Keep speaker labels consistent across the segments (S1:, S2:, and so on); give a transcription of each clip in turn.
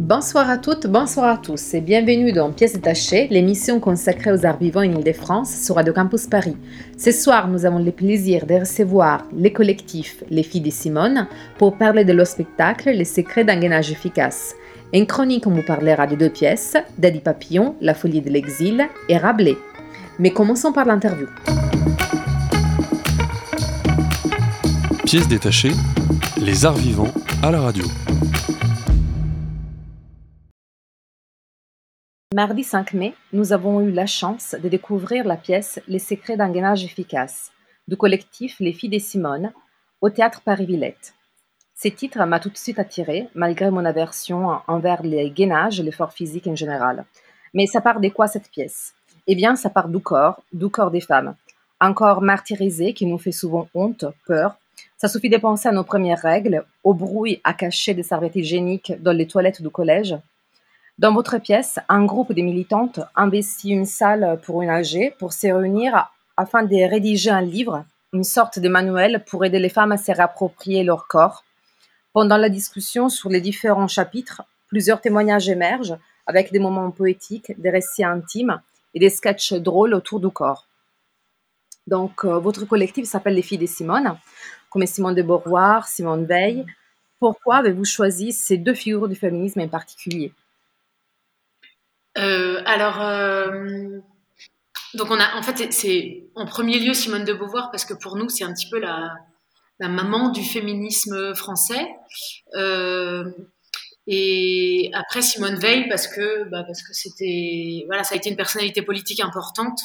S1: Bonsoir à toutes, bonsoir à tous et bienvenue dans Pièces détachées, l'émission consacrée aux arts vivants en Ile-de-France sur Radio Campus Paris. Ce soir, nous avons le plaisir de recevoir les collectifs Les Filles de Simone pour parler de leur spectacle Les secrets d'un gainage efficace. En chronique, on vous parlera de deux pièces, Daddy Papillon, La folie de l'exil et Rabelais. Mais commençons par l'interview.
S2: Pièce détachée, les arts vivants à la radio.
S1: Mardi 5 mai, nous avons eu la chance de découvrir la pièce Les secrets d'un gainage efficace du collectif Les Filles des Simone au théâtre Paris-Villette. Ce titre m'a tout de suite attiré, malgré mon aversion envers les gainages et l'effort physique en général. Mais ça part de quoi cette pièce? Eh bien, ça part du corps, du corps des femmes. Un corps martyrisé qui nous fait souvent honte, peur. Ça suffit de penser à nos premières règles, au bruit à cacher des serviettes hygiéniques dans les toilettes du collège, dans votre pièce, un groupe de militantes investit une salle pour une AG pour se réunir afin de rédiger un livre, une sorte de manuel pour aider les femmes à se réapproprier leur corps. Pendant la discussion sur les différents chapitres, plusieurs témoignages émergent avec des moments poétiques, des récits intimes et des sketchs drôles autour du corps. Donc, euh, votre collectif s'appelle Les Filles de Simone, comme Simone de Beauvoir, Simone Veil. Pourquoi avez-vous choisi ces deux figures du féminisme en particulier?
S3: Euh, alors, euh, donc on a, en fait, c'est- en premier lieu Simone de Beauvoir parce que pour nous, c'est un petit peu la, maman du féminisme français. Euh, et après Simone Veil parce que, bah, c'était, voilà, ça a été une personnalité politique importante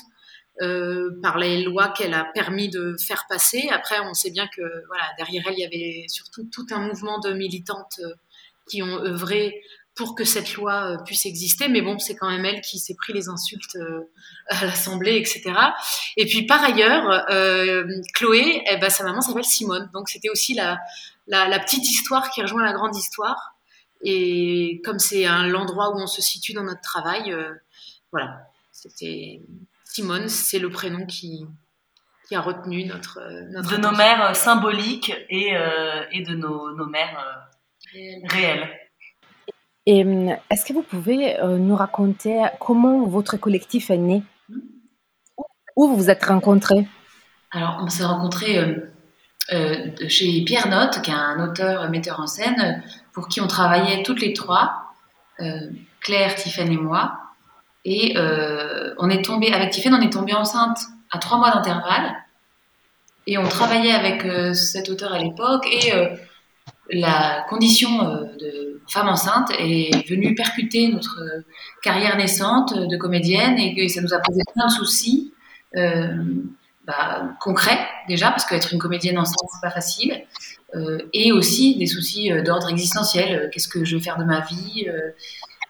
S3: par les lois qu'elle a permis de faire passer. Après, on sait bien que, voilà, derrière elle, il y avait surtout tout un mouvement de militantes qui ont œuvré pour que cette loi euh, puisse exister. Mais bon, c'est quand même elle qui s'est pris les insultes euh, à l'Assemblée, etc. Et puis par ailleurs, euh, Chloé, eh ben, sa maman s'appelle Simone. Donc c'était aussi la, la, la petite histoire qui rejoint la grande histoire. Et comme c'est un l'endroit où on se situe dans notre travail, euh, voilà, c'était Simone, c'est le prénom qui, qui a retenu notre, euh, notre
S4: de nos mères symboliques et, euh, et de nos, nos mères réelles.
S1: Et hum, est-ce que vous pouvez euh, nous raconter comment votre collectif est né? Où vous vous êtes rencontrés?
S4: Alors, on s'est rencontrés euh, euh, chez Pierre Notte, qui est un auteur metteur en scène, pour qui on travaillait toutes les trois, Claire, Tiffany et moi. Et on est tombé avec Tiffany, on est tombé enceinte à trois mois d'intervalle. Et on travaillait avec cet auteur à l'époque. Et la condition de femme enceinte est venue percuter notre euh, carrière naissante de comédienne et que ça nous a posé plein de soucis. Euh, bah, concrets déjà parce qu'être une comédienne enceinte c'est pas facile euh, et aussi des soucis d'ordre existentiel qu'est-ce que je vais faire de ma vie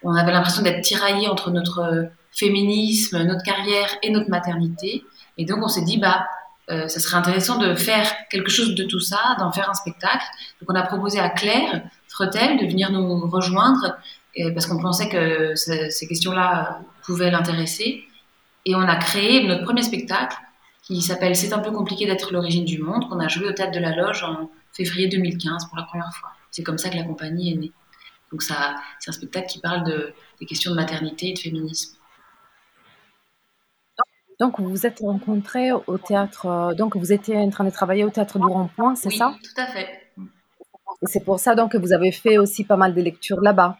S4: on avait l'impression d'être tiraillés entre notre féminisme notre carrière et notre maternité et donc on s'est dit bah euh, ça serait intéressant de faire quelque chose de tout ça d'en faire un spectacle donc on a proposé à Claire Fretel de venir nous rejoindre euh, parce qu'on pensait que ce- ces questions-là pouvaient l'intéresser et on a créé notre premier spectacle qui s'appelle C'est un peu compliqué d'être l'origine du monde, qu'on a joué au Théâtre de la Loge en février 2015 pour la première fois. C'est comme ça que la compagnie est née. Donc ça, c'est un spectacle qui parle de, des questions de maternité et de féminisme.
S1: Donc vous vous êtes rencontrés au théâtre, euh, donc vous étiez en train de travailler au théâtre du Rond-Point, c'est
S4: Oui,
S1: ça?
S4: Tout à fait.
S1: Et c'est pour ça donc que vous avez fait aussi pas mal de lectures là-bas.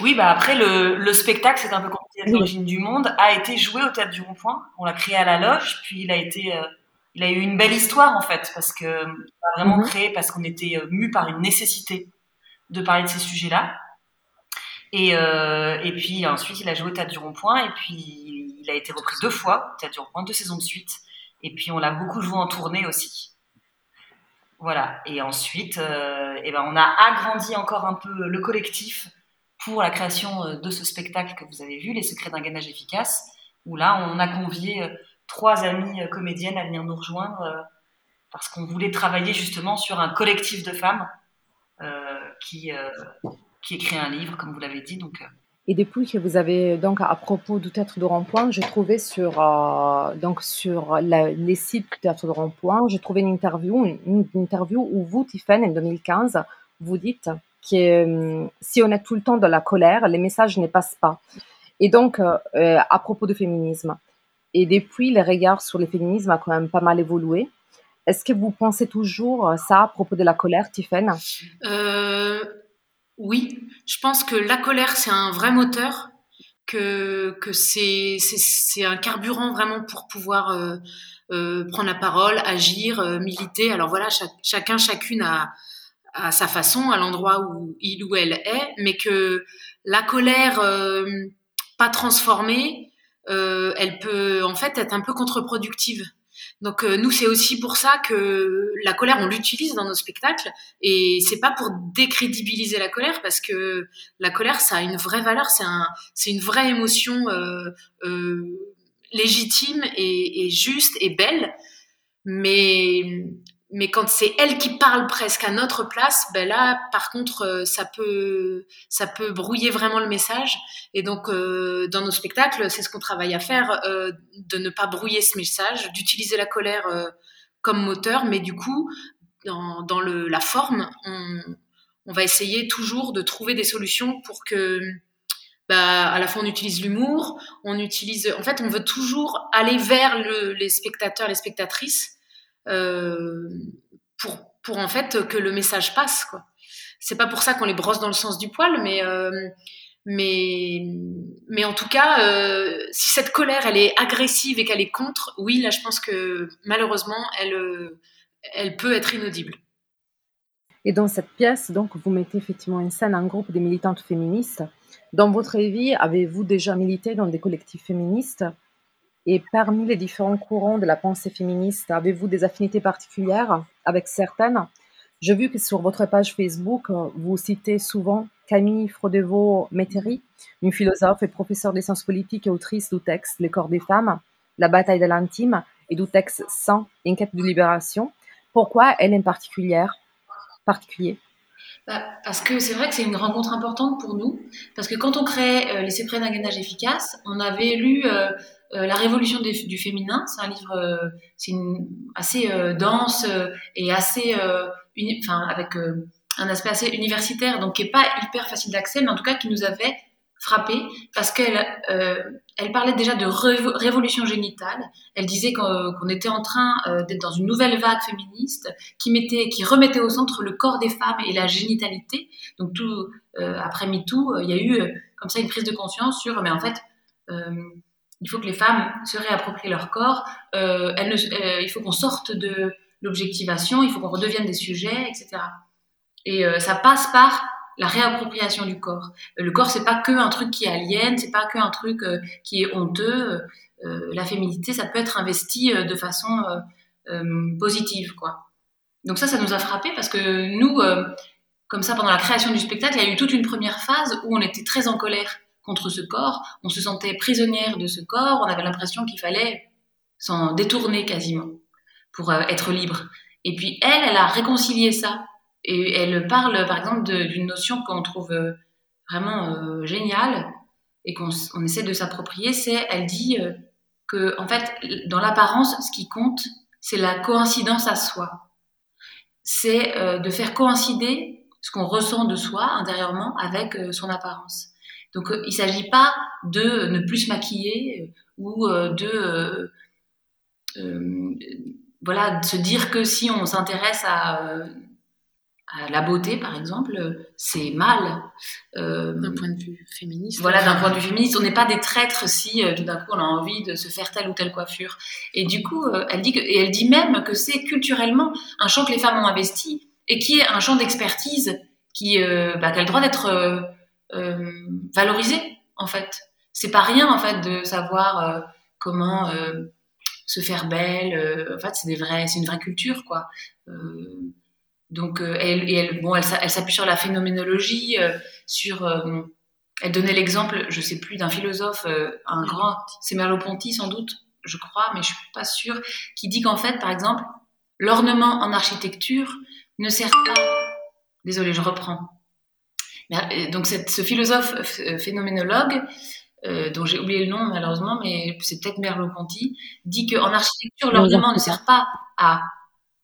S4: Oui, bah après, le, le spectacle, c'est un peu compliqué
S1: Oui.
S4: l'origine du monde, a été joué au Théâtre du Rond-Point. On l'a créé à la loge, puis il a été... euh, il a eu une belle histoire, en fait, parce que on l'a vraiment
S1: Mhm.
S4: créé parce qu'on était euh, mus par une nécessité de parler de ces sujets-là. Et, euh, et puis ensuite, il a joué au Théâtre du Rond-Point, et puis il a été repris deux fois, au Théâtre du Rond-Point, deux saisons de suite. Et puis on l'a beaucoup joué en tournée aussi. Voilà. Et ensuite, euh, eh ben, on a agrandi encore un peu le collectif pour la création euh, de ce spectacle que vous avez vu, Les secrets d'un gainage efficace, où là, on a convié euh, trois amies comédiennes à venir nous rejoindre
S5: parce qu'on voulait travailler justement sur un collectif de femmes qui, qui écrit un livre, comme vous l'avez dit. Donc,
S1: et depuis que vous avez, donc à propos du théâtre de rond-point, j'ai trouvé sur, donc sur les sites du théâtre de rond-point, j'ai trouvé une interview, une, interview où vous, Tiffen, en 2015, vous dites que si on est tout le temps dans la colère, les messages ne passent pas. Et donc, à propos du féminisme, et depuis, les regards sur le féminisme a quand même pas mal évolué. Est-ce que vous pensez toujours ça à propos de la colère, Tiffen
S3: euh, Oui, je pense que la colère, c'est un vrai moteur, que, que c'est, un carburant vraiment pour pouvoir euh, euh, prendre la parole, agir, militer. Alors voilà, chacun, chacune a, a, sa façon, à l'endroit où il ou elle est, mais que la colère pas transformée, elle peut en fait être un peu contre-productive. Donc euh, nous c'est aussi pour ça que la colère on l'utilise dans nos spectacles. Et c'est pas pour décrédibiliser la colère parce que la colère ça a une vraie valeur, c'est un c'est une vraie émotion euh, euh, légitime et, et, juste et belle, mais mais quand c'est elle qui parle presque à notre place, ben là, par contre, euh, ça peut, ça peut brouiller vraiment le message. Et donc, euh, dans nos spectacles, c'est ce qu'on travaille à faire, euh, de ne pas brouiller ce message, d'utiliser la colère comme moteur, mais du coup, dans, dans le, la forme, on, on, va essayer toujours de trouver des solutions pour que, bah, à la fois, on utilise l'humour, on utilise, en fait, on veut toujours aller vers le, les spectateurs, les spectatrices euh, pour, pour en fait que le message passe. Quoi. C'est pas pour ça qu'on les brosse dans le sens du poil, mais euh, mais, mais en tout cas, euh, si cette colère, elle est agressive et qu'elle est contre, oui, là, je pense que malheureusement, elle, elle peut être inaudible.
S1: Et dans cette pièce, donc, vous mettez effectivement en scène un groupe de militantes féministes. Dans votre vie, avez-vous déjà milité dans des collectifs féministes? Et parmi les différents courants de la pensée féministe, avez-vous des affinités particulières avec certaines? J'ai vu que sur votre page Facebook, vous citez souvent Camille Frodeveau-Métairie, une philosophe et professeure des sciences politiques et autrice du texte Les corps des femmes, La bataille de l'intime et du texte Sans, Enquête de libération. Pourquoi elle en particulière, particulier?
S4: Bah, parce que c'est vrai que c'est une rencontre importante pour nous, parce que quand on crée euh, Les secrets d'un gainage efficace, on avait lu euh, euh, La révolution du féminin. C'est un livre c'est assez dense et assez, enfin, avec un aspect assez universitaire, donc qui est pas hyper facile d'accès, mais en tout cas qui nous avait frappée parce qu'elle euh, elle parlait déjà de révolution génitale. Elle disait qu'on était en train euh, d'être dans une nouvelle vague féministe qui mettait, qui remettait au centre le corps des femmes et la génitalité. Donc tout euh, après MeToo, il y a eu comme ça une prise de conscience sur, mais en fait, il faut que les femmes se réapproprient leur corps. Elles ne, il faut qu'on sorte de l'objectivation, il faut qu'on redevienne des sujets, etc. Et ça passe par la réappropriation du corps. Euh, le corps, c'est pas que un truc qui est alien, c'est pas que un truc euh, qui est honteux. Euh, la féminité, ça peut être investi de façon positive, quoi. Donc ça, ça nous a frappé parce que nous, comme ça, pendant la création du spectacle, il y a eu toute une première phase où on était très en colère contre ce corps, on se sentait prisonnière de ce corps, on avait l'impression qu'il fallait s'en détourner quasiment pour être libre. Et puis elle, elle a réconcilié ça et elle parle, par exemple, d'une notion qu'on trouve euh, vraiment euh, géniale et qu'on on essaie de s'approprier. C'est, elle dit euh, que, en fait, dans l'apparence, ce qui compte, c'est la coïncidence à soi. C'est de faire coïncider ce qu'on ressent de soi intérieurement avec son apparence. Donc, il ne s'agit pas de ne plus se maquiller ou de voilà, de se dire que si on s'intéresse à la beauté, par exemple, c'est mal.
S3: Euh, d'un point de vue féministe.
S4: Voilà, d'un point de vue féministe, on n'est pas des traîtres si euh, tout d'un coup on a envie de se faire telle ou telle coiffure. Et du coup, euh, elle dit que, et elle dit même que c'est culturellement un champ que les femmes ont investi et qui est un champ d'expertise qui, bah, qui, a le droit d'être valorisé en fait. C'est pas rien en fait de savoir comment se faire belle. en fait, c'est c'est une vraie culture quoi. Donc, euh, elle, et elle, bon, elle, s'appuie sur la phénoménologie, euh, sur. Euh, elle donnait l'exemple, je sais plus, d'un philosophe, un grand, c'est Merleau-Ponty sans doute, je crois, mais je suis pas sûre, qui dit qu'en fait, par exemple, l'ornement en architecture ne sert pas. Désolé, je reprends. Donc ce philosophe phénoménologue, dont j'ai oublié le nom malheureusement, mais c'est peut-être Merleau-Ponty, dit qu'en architecture, l'ornement ne sert pas à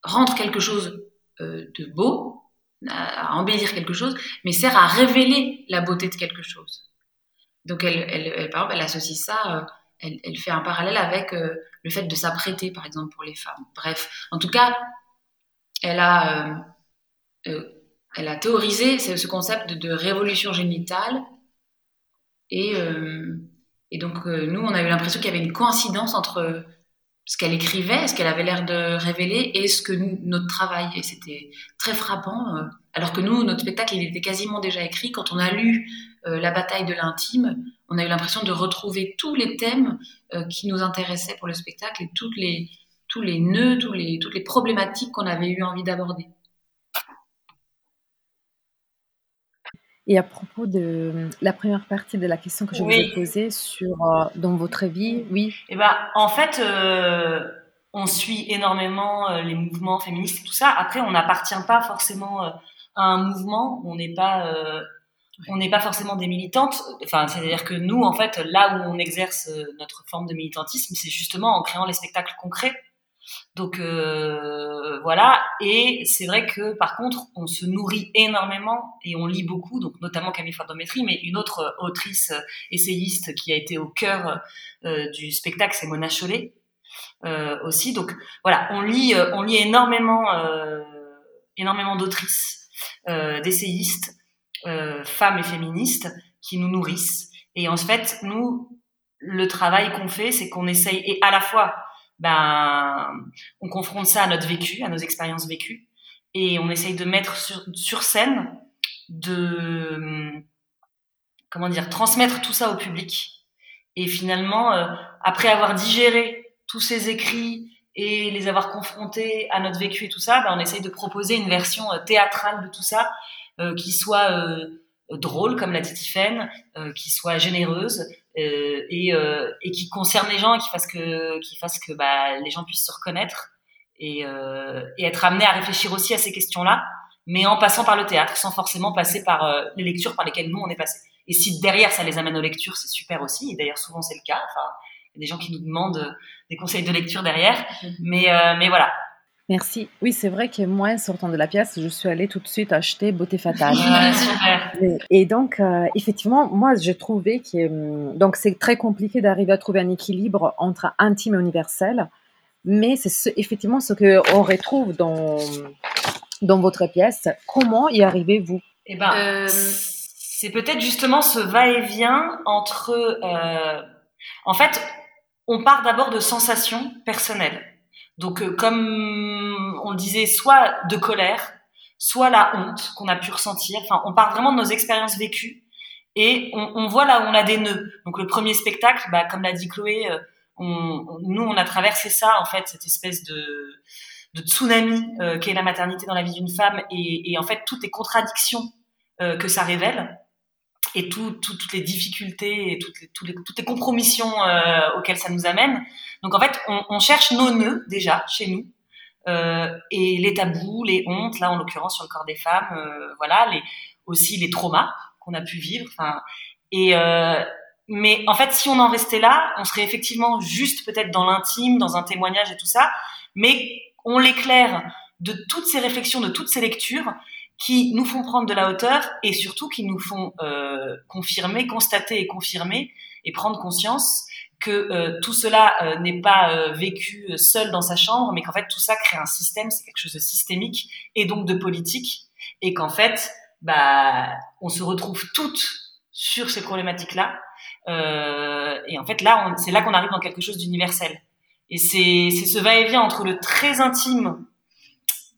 S4: rendre quelque chose de beau, à embellir quelque chose, mais sert à révéler la beauté de quelque chose. Donc, elle, elle, par exemple, elle associe ça, euh, elle, fait un parallèle avec euh, le fait de s'apprêter, par exemple, pour les femmes. Bref, en tout cas, elle a, euh, elle a théorisé ce, concept de, révolution génitale. Et, et donc, nous, on a eu l'impression qu'il y avait une coïncidence entre ce qu'elle écrivait, ce qu'elle avait l'air de révéler et ce que notre travail. Et c'était très frappant. alors que nous, notre spectacle, il était quasiment déjà écrit. Quand on a lu euh, la bataille de l'intime, on a eu l'impression de retrouver tous les thèmes euh, qui nous intéressaient pour le spectacle et toutes les, tous les nœuds, toutes les problématiques qu'on avait eu envie d'aborder.
S1: Et à propos de la première partie de la question que je vous ai posée sur euh, dans votre vie, oui.
S5: Eh ben, en fait, on suit énormément les mouvements féministes et tout ça. Après, on n'appartient pas forcément à un mouvement. On n'est pas on n'est pas forcément des militantes. Enfin, c'est-à-dire que nous, en fait, là où on exerce euh, notre forme de militantisme, c'est justement en créant les spectacles concrets. Donc euh, voilà. Et c'est vrai que par contre, on se nourrit énormément et on lit beaucoup, donc notamment Camille Fordométrie, mais une autre autrice euh, essayiste qui a été au cœur du spectacle, c'est Mona Chollet aussi. Donc voilà, on lit, on lit énormément, énormément d'autrices, d'essayistes. Euh, femmes et féministes qui nous nourrissent. Et en fait, nous, le travail qu'on fait, c'est qu'on essaye, et à la fois, ben, on confronte ça à notre vécu, à nos expériences vécues, et on essaye de mettre sur, scène, de, comment dire, transmettre tout ça au public. Et finalement, euh, après avoir digéré tous ces écrits et les avoir confrontés à notre vécu et tout ça, ben, on essaye de proposer une version euh, théâtrale de tout ça euh, qui soit drôle, comme l'a euh, qui soit généreuse et, et qui concerne les gens et qui fasse que, qui fasse que bah, les gens puissent se reconnaître et, et être amenés à réfléchir aussi à ces questions-là, mais en passant par le théâtre, sans forcément passer par les lectures par lesquelles nous on est passé. Et si derrière ça les amène aux lectures, c'est super aussi. Et d'ailleurs souvent c'est le cas. Enfin, il y a des gens qui nous demandent des conseils de lecture derrière. Mmh. Mais, mais voilà,
S1: Merci. Oui, c'est vrai que moi, sortant de la pièce, je suis allée tout de suite acheter Beauté Fatale. Et, donc, euh, effectivement, moi, j'ai trouvé que hum, donc c'est très compliqué d'arriver à trouver un équilibre entre intime et universel, mais c'est effectivement ce que on retrouve dans dans votre pièce. Comment y arrivez-vous?
S5: Eh ben, euh, c'est peut-être justement ce va-et-vient entre. Euh, en fait, on part d'abord de sensations personnelles. Donc, euh, comme on disait, soit de colère, soit la honte qu'on a pu ressentir. Enfin, on part vraiment de nos expériences vécues et on, on, voit là où on a des nœuds. Donc, le premier spectacle, bah, comme l'a dit Chloé, euh, on, nous, on a traversé ça, en fait, cette espèce de, de tsunami euh, qu'est la maternité dans la vie d'une femme et, et, en fait, toutes les contradictions euh, que ça révèle et tout, toutes les difficultés et toutes les, toutes les, toutes les compromissions euh, auxquelles ça nous amène. Donc en fait, on, cherche nos nœuds déjà chez nous euh, et les tabous, les hontes, là en l'occurrence sur le corps des femmes, euh, voilà, les, aussi les traumas qu'on a pu vivre. Et mais en fait, si on en restait là, on serait effectivement juste peut-être dans l'intime, dans un témoignage et tout ça, mais on l'éclaire de toutes ces réflexions, de toutes ces lectures, qui nous font prendre de la hauteur et surtout qui nous font euh, confirmer, constater et confirmer et prendre conscience que euh, tout cela euh, n'est pas euh, vécu seul dans sa chambre, mais qu'en fait tout ça crée un système, c'est quelque chose de systémique et donc de politique, et qu'en fait, bah, on se retrouve toutes sur ces problématiques-là. et en fait, là, c'est là qu'on arrive dans quelque chose d'universel. Et c'est ce va-et-vient entre le très intime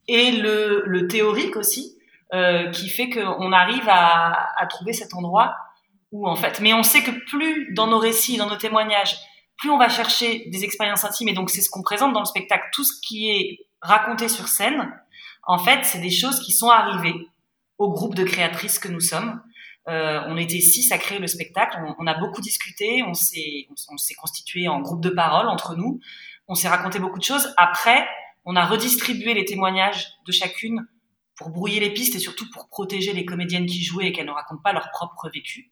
S5: et le, le théorique aussi, euh, qui fait qu'on arrive à, à, trouver cet endroit où en fait, mais on sait que plus dans nos récits, dans nos témoignages, plus on va chercher des expériences intimes, et donc c'est ce qu'on présente dans le spectacle, tout ce qui est raconté sur scène, en fait, c'est des choses qui sont arrivées au groupe de créatrices que nous sommes. Euh, on était six à créer le spectacle, on, a beaucoup discuté, on s'est, on s'est constitué en groupe de parole entre nous, on s'est raconté beaucoup de choses. Après, on a redistribué les témoignages de chacune pour brouiller les pistes et surtout pour protéger les comédiennes qui jouaient et qu'elles ne racontent pas leur propre vécu.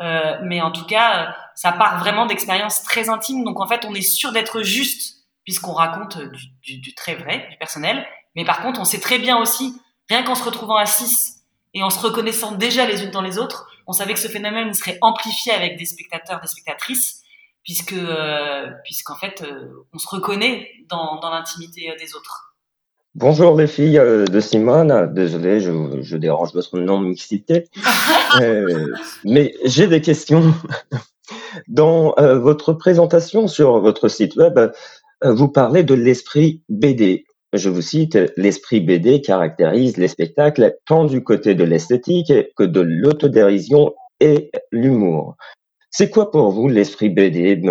S5: Euh, mais en tout cas, ça part vraiment d'expériences très intimes. Donc en fait, on est sûr d'être juste puisqu'on raconte du, du, du, très vrai, du personnel. Mais par contre, on sait très bien aussi, rien qu'en se retrouvant à 6 et en se reconnaissant déjà les unes dans les autres, on savait que ce phénomène serait amplifié avec des spectateurs, des spectatrices, puisque euh, puisqu'en fait, euh, on se reconnaît dans, dans l'intimité euh, des autres.
S6: Bonjour les filles euh, de Simone, désolé, je, je dérange votre non-mixité, euh, mais j'ai des questions. Dans euh, votre présentation sur votre site web, vous parlez de l'esprit BD. Je vous cite, l'esprit BD caractérise les spectacles tant du côté de l'esthétique que de l'autodérision et l'humour. C'est quoi pour vous l'esprit BD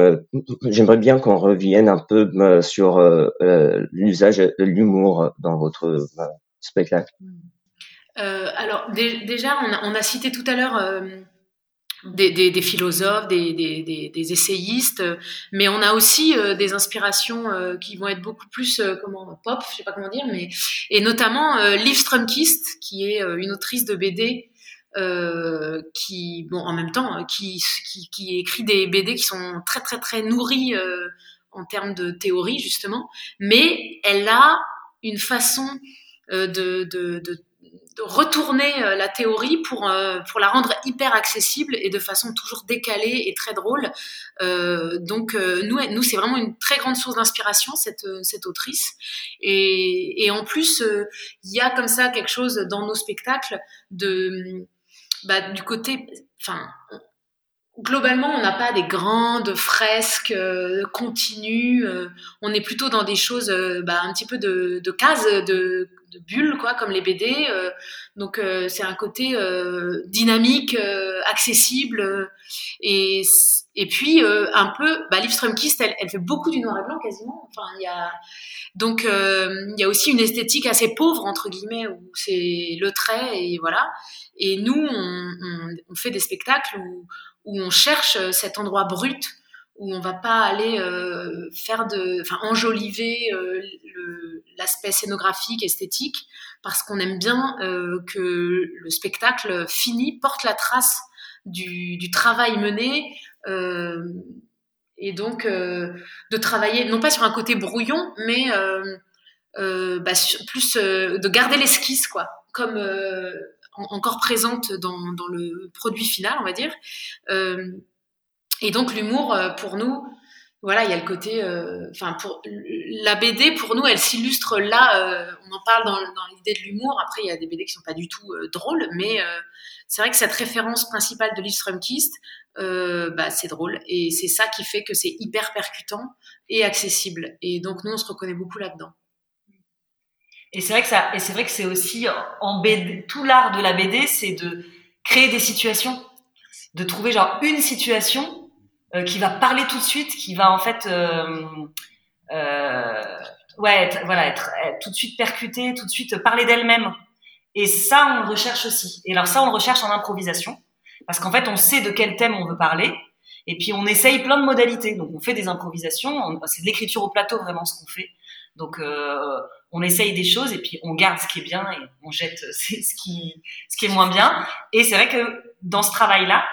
S6: J'aimerais bien qu'on revienne un peu sur euh, l'usage de l'humour dans votre euh, spectacle.
S3: Euh, alors déjà, on a, cité tout à l'heure euh, des, philosophes, des, essayistes, mais on a aussi euh, des inspirations qui vont être beaucoup plus comment pop, je sais pas comment dire, mais et notamment Liv Strömquist, qui est une autrice de BD euh, qui, bon, en même temps, qui, qui, qui, écrit des BD qui sont très très très nourris euh, en termes de théorie justement, mais elle a une façon euh, de, de, de, de, retourner euh, la théorie pour euh, pour la rendre hyper accessible et de façon toujours décalée et très drôle. donc nous, nous c'est vraiment une très grande source d'inspiration cette cette autrice. Et, et en plus, il y a comme ça quelque chose dans nos spectacles de bah, du côté, enfin, globalement, on n'a pas des grandes fresques euh, continues. Euh, on est plutôt dans des choses, euh, bah, un petit peu de, cases, de, bulles, quoi, comme les BD. Donc, c'est un côté dynamique, accessible, et et puis un peu, bah, Liv Strömquist, elle, fait beaucoup du noir et blanc quasiment. Enfin, il y a donc il y a aussi une esthétique assez pauvre entre guillemets où c'est le trait et voilà. Et nous, on, on, on fait des spectacles où, où, on cherche cet endroit brut, où on va pas aller euh, faire de, enfin, enjoliver euh, l'aspect scénographique, esthétique, parce qu'on aime bien euh, que le spectacle fini porte la trace du, travail mené. Euh, et donc, euh, de travailler, non pas sur un côté brouillon, mais euh, bah, plus de garder l'esquisse, quoi. Comme encore présente dans, le produit final, on va dire. Euh, et donc l'humour, euh, pour nous, voilà, il y a le côté, euh, enfin, pour la BD, pour nous, elle s'illustre là. On en parle dans, l'idée de l'humour. Après, il y a des BD qui sont pas du tout drôles, mais c'est vrai que cette référence principale de Liv Strömquist, bah, c'est drôle, et c'est ça qui fait que c'est hyper percutant et accessible. Et donc nous, on se reconnaît beaucoup là-dedans.
S5: Et c'est vrai que ça, et c'est vrai que c'est aussi tout l'art de la BD, c'est de créer des situations, de trouver genre une situation euh, qui va parler tout de suite, qui va en fait, euh, euh, ouais, être, voilà, être, tout de suite percuter, tout de suite parler d'elle-même. Et ça, on le recherche aussi. Et alors ça, on le recherche en improvisation, parce qu'en fait, on sait de quel thème on veut parler. Et puis on essaye plein de modalités. Donc on fait des improvisations, c'est de l'écriture au plateau vraiment ce qu'on fait. Donc on essaye des choses et puis on garde ce qui est bien et on jette ce qui, ce qui est moins bien. Et c'est vrai que dans ce travail-là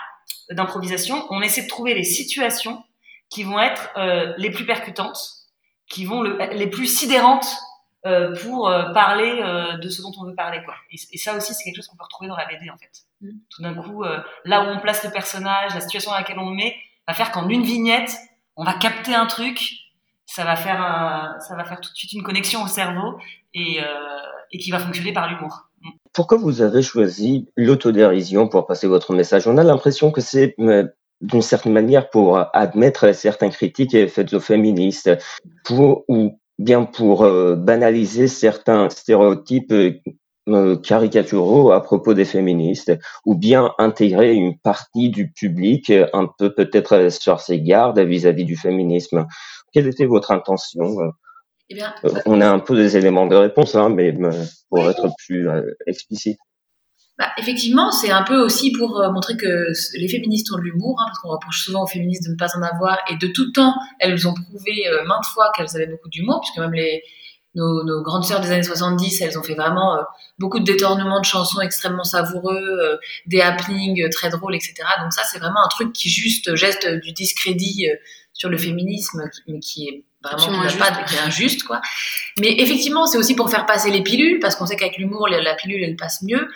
S5: d'improvisation, on essaie de trouver les situations qui vont être euh, les plus percutantes, qui vont le, les plus sidérantes euh, pour euh, parler euh, de ce dont on veut parler. Quoi. Et, et ça aussi, c'est quelque chose qu'on peut retrouver dans la BD en fait. Mm. Tout d'un coup, euh, là où on place le personnage, la situation dans laquelle on le met, va faire qu'en une vignette, on va capter un truc ça va faire ça va faire tout de suite une connexion au cerveau et, euh, et qui va fonctionner par l'humour.
S6: Pourquoi vous avez choisi l'autodérision pour passer votre message? On a l'impression que c'est euh, d'une certaine manière pour admettre certaines critiques faites aux féministes, pour ou bien pour euh, banaliser certains stéréotypes caricaturaux à propos des féministes, ou bien intégrer une partie du public un peu peut-être sur ses gardes vis-à-vis -vis du féminisme. Quelle était votre intention euh,
S3: eh bien,
S6: euh, On a un peu des éléments de réponse, hein, mais euh, pour oui. être plus explicite.
S4: Bah, effectivement, c'est un peu aussi pour montrer que les féministes ont de l'humour, hein, parce qu'on reproche souvent aux féministes de ne pas en avoir, et de tout temps, elles ont prouvé maintes fois qu'elles avaient beaucoup d'humour, puisque même les, nos, grandes sœurs des années 70, elles ont fait vraiment euh, beaucoup de détournements de chansons extrêmement savoureux, des happenings très drôles, etc. Donc ça, c'est vraiment un truc qui juste geste du discrédit sur le féminisme, mais qui est vraiment qui, pas, qui est injuste, quoi. Mais effectivement, c'est aussi pour faire passer les pilules, parce qu'on sait qu'avec l'humour, la pilule, elle passe mieux.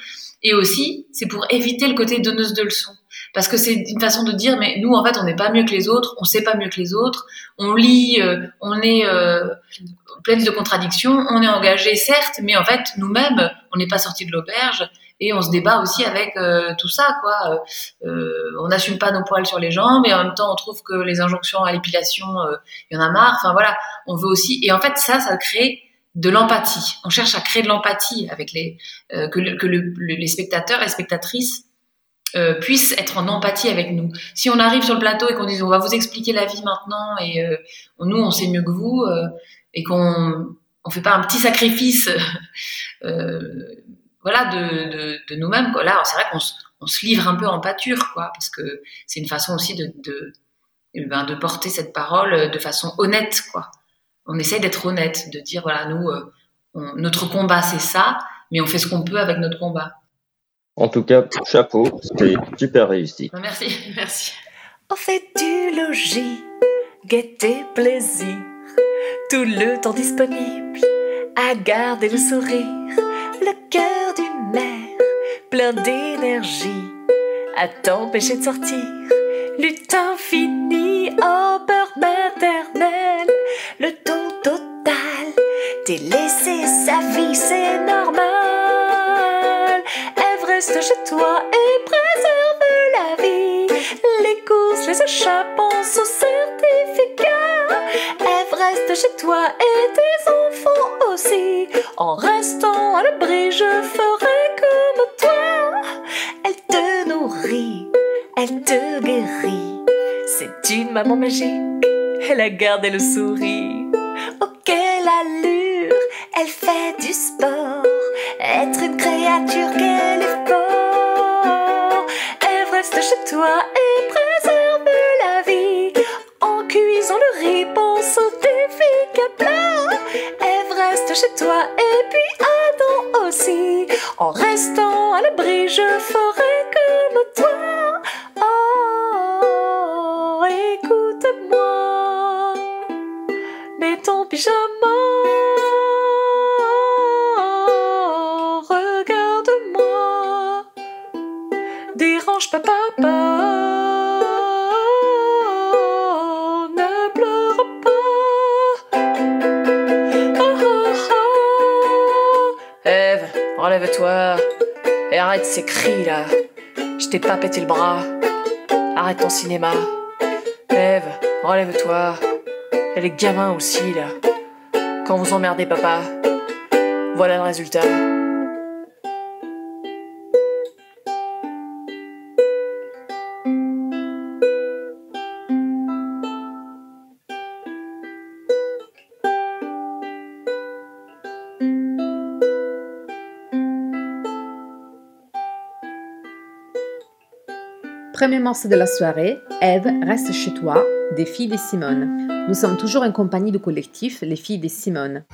S4: Et aussi, c'est pour éviter le côté donneuse de leçons. Parce que c'est une façon de dire, mais nous, en fait, on n'est pas mieux que les autres, on sait pas mieux que les autres, on lit, euh, on est euh, pleine de contradictions, on est engagé, certes, mais en fait, nous-mêmes, on n'est pas sorti de l'auberge et on se débat aussi avec euh, tout ça, quoi. on n'assume pas nos poils sur les jambes et en même temps, on trouve que les injonctions à l'épilation, il y en a marre. Enfin voilà, on veut aussi. Et en fait, ça, ça crée de l'empathie. On cherche à créer de l'empathie avec les que, les spectateurs, les spectatrices euh, puissent être en empathie avec nous. Si on arrive sur le plateau et qu'on dit on va vous expliquer la vie maintenant et euh, nous on sait mieux que vous euh, et qu'on on fait pas un petit sacrifice voilà de, de, de nous-mêmes là c'est vrai qu'on se, on se livre un peu en pâture quoi parce que c'est une façon aussi de de, eh ben, de porter cette parole de façon honnête quoi on essaye d'être honnête de dire voilà nous notre combat c'est ça mais on fait ce qu'on peut avec notre combat
S7: en tout cas, chapeau, c'était super réussi.
S4: Merci, merci.
S8: On fait du logis, gaieté, plaisir, tout le temps disponible à garder le sourire, le cœur d'une mère plein d'énergie, à t'empêcher de sortir, lutte infinie, en peur maternelle, le ton total, t'es laissé sa vie, c'est normal reste chez toi et vie. Les pense au certificat. Eve reste chez toi et tes enfants aussi. En restant à l'abri, je ferai comme toi. Elle te nourrit, elle te guérit. C'est une maman magique, elle a gardé le sourire. Oh, quelle allure, elle fait du sport. Être une créature, qu'elle est fort. Elle reste chez toi et défi plat. Elle reste chez toi et puis ces cris là. Je t'ai pas pété le bras. Arrête ton cinéma. Eve, relève-toi. Et les gamins aussi là. Quand vous emmerdez papa, voilà le résultat.
S1: Premier morceau de la soirée, Eve, reste chez toi, des filles de Simone. Nous sommes toujours en compagnie du collectif Les filles de Simone.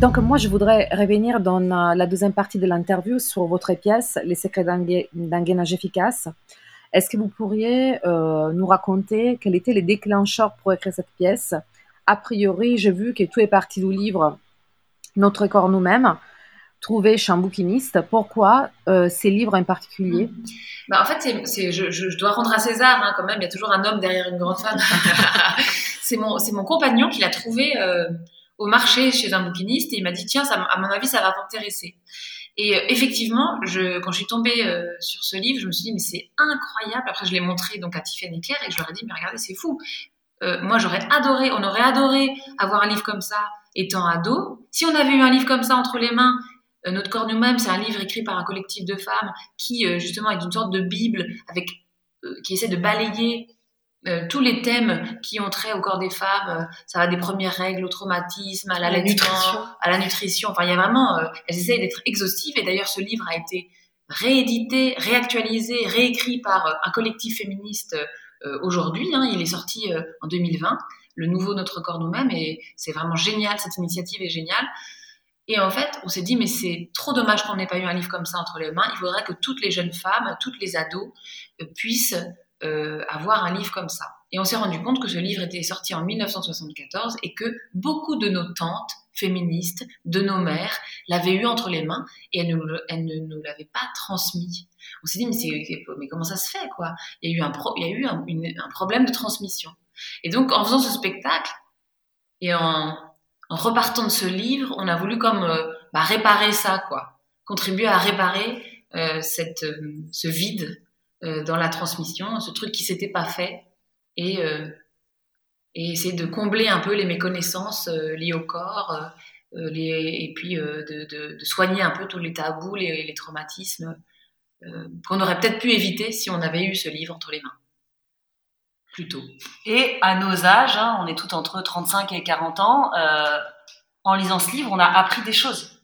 S1: Donc moi, je voudrais revenir dans euh, la deuxième partie de l'interview sur votre pièce, Les secrets d'un gainage efficace. Est-ce que vous pourriez euh, nous raconter quels étaient les déclencheurs pour écrire cette pièce? A priori, j'ai vu que tout est parti du livre Notre corps nous-mêmes trouver chez un bouquiniste Pourquoi euh, ces livres en particulier?
S4: Bah, En fait, je, je, dois rendre à César hein, quand même. Il y a toujours un homme derrière une grande femme. c'est mon, compagnon qui l'a trouvé euh, au marché chez un bouquiniste et il m'a dit tiens, ça, à mon avis, ça va t'intéresser. Et euh, effectivement, je, quand je suis tombée euh, sur ce livre, je me suis dit mais c'est incroyable. Après, je l'ai montré donc à Tiffany Claire et je leur ai dit mais regardez, c'est fou. moi, j'aurais adoré, on aurait adoré avoir un livre comme ça étant ado. Si on avait eu un livre comme ça entre les mains Notre corps nous-mêmes, c'est un livre écrit par un collectif de femmes qui, euh, justement, est une sorte de Bible avec, euh, qui essaie de balayer tous les thèmes qui ont trait au corps des femmes. ça va des premières règles au traumatisme, à la, nutrition. à la nutrition. Enfin, il y a vraiment, elles essayent d'être exhaustives. Et d'ailleurs, ce livre a été réédité, réactualisé, réécrit par un collectif féministe aujourd'hui. Hein. il est sorti en 2020. le nouveau Notre corps nous-mêmes, et c'est vraiment génial, cette initiative est géniale. Et en fait, on s'est dit, mais c'est trop dommage qu'on n'ait pas eu un livre comme ça entre les mains. Il faudrait que toutes les jeunes femmes, toutes les ados euh, puissent euh, avoir un livre comme ça. Et on s'est rendu compte que ce livre était sorti en 1974 et que beaucoup de nos tantes féministes, de nos mères, l'avaient eu entre les mains et elles ne, nous l'avaient pas transmis. On s'est dit, mais, comment ça se fait, quoi? Il y a eu, un, problème de transmission. Et donc, en faisant ce spectacle et en, en repartant de ce livre, on a voulu comme euh, bah, réparer ça, quoi. Contribuer à réparer euh, cette, euh, ce vide euh, dans la transmission, ce truc qui s'était pas fait et, et essayer de combler un peu les méconnaissances liées au corps les, et puis de, de, de, soigner un peu tous les tabous, les, les traumatismes qu'on aurait peut-être pu éviter si on avait eu ce livre entre les mains. Plutôt.
S5: Et à nos âges, hein, on est tout entre 35 et 40 ans, euh, en lisant ce livre, on a appris des choses.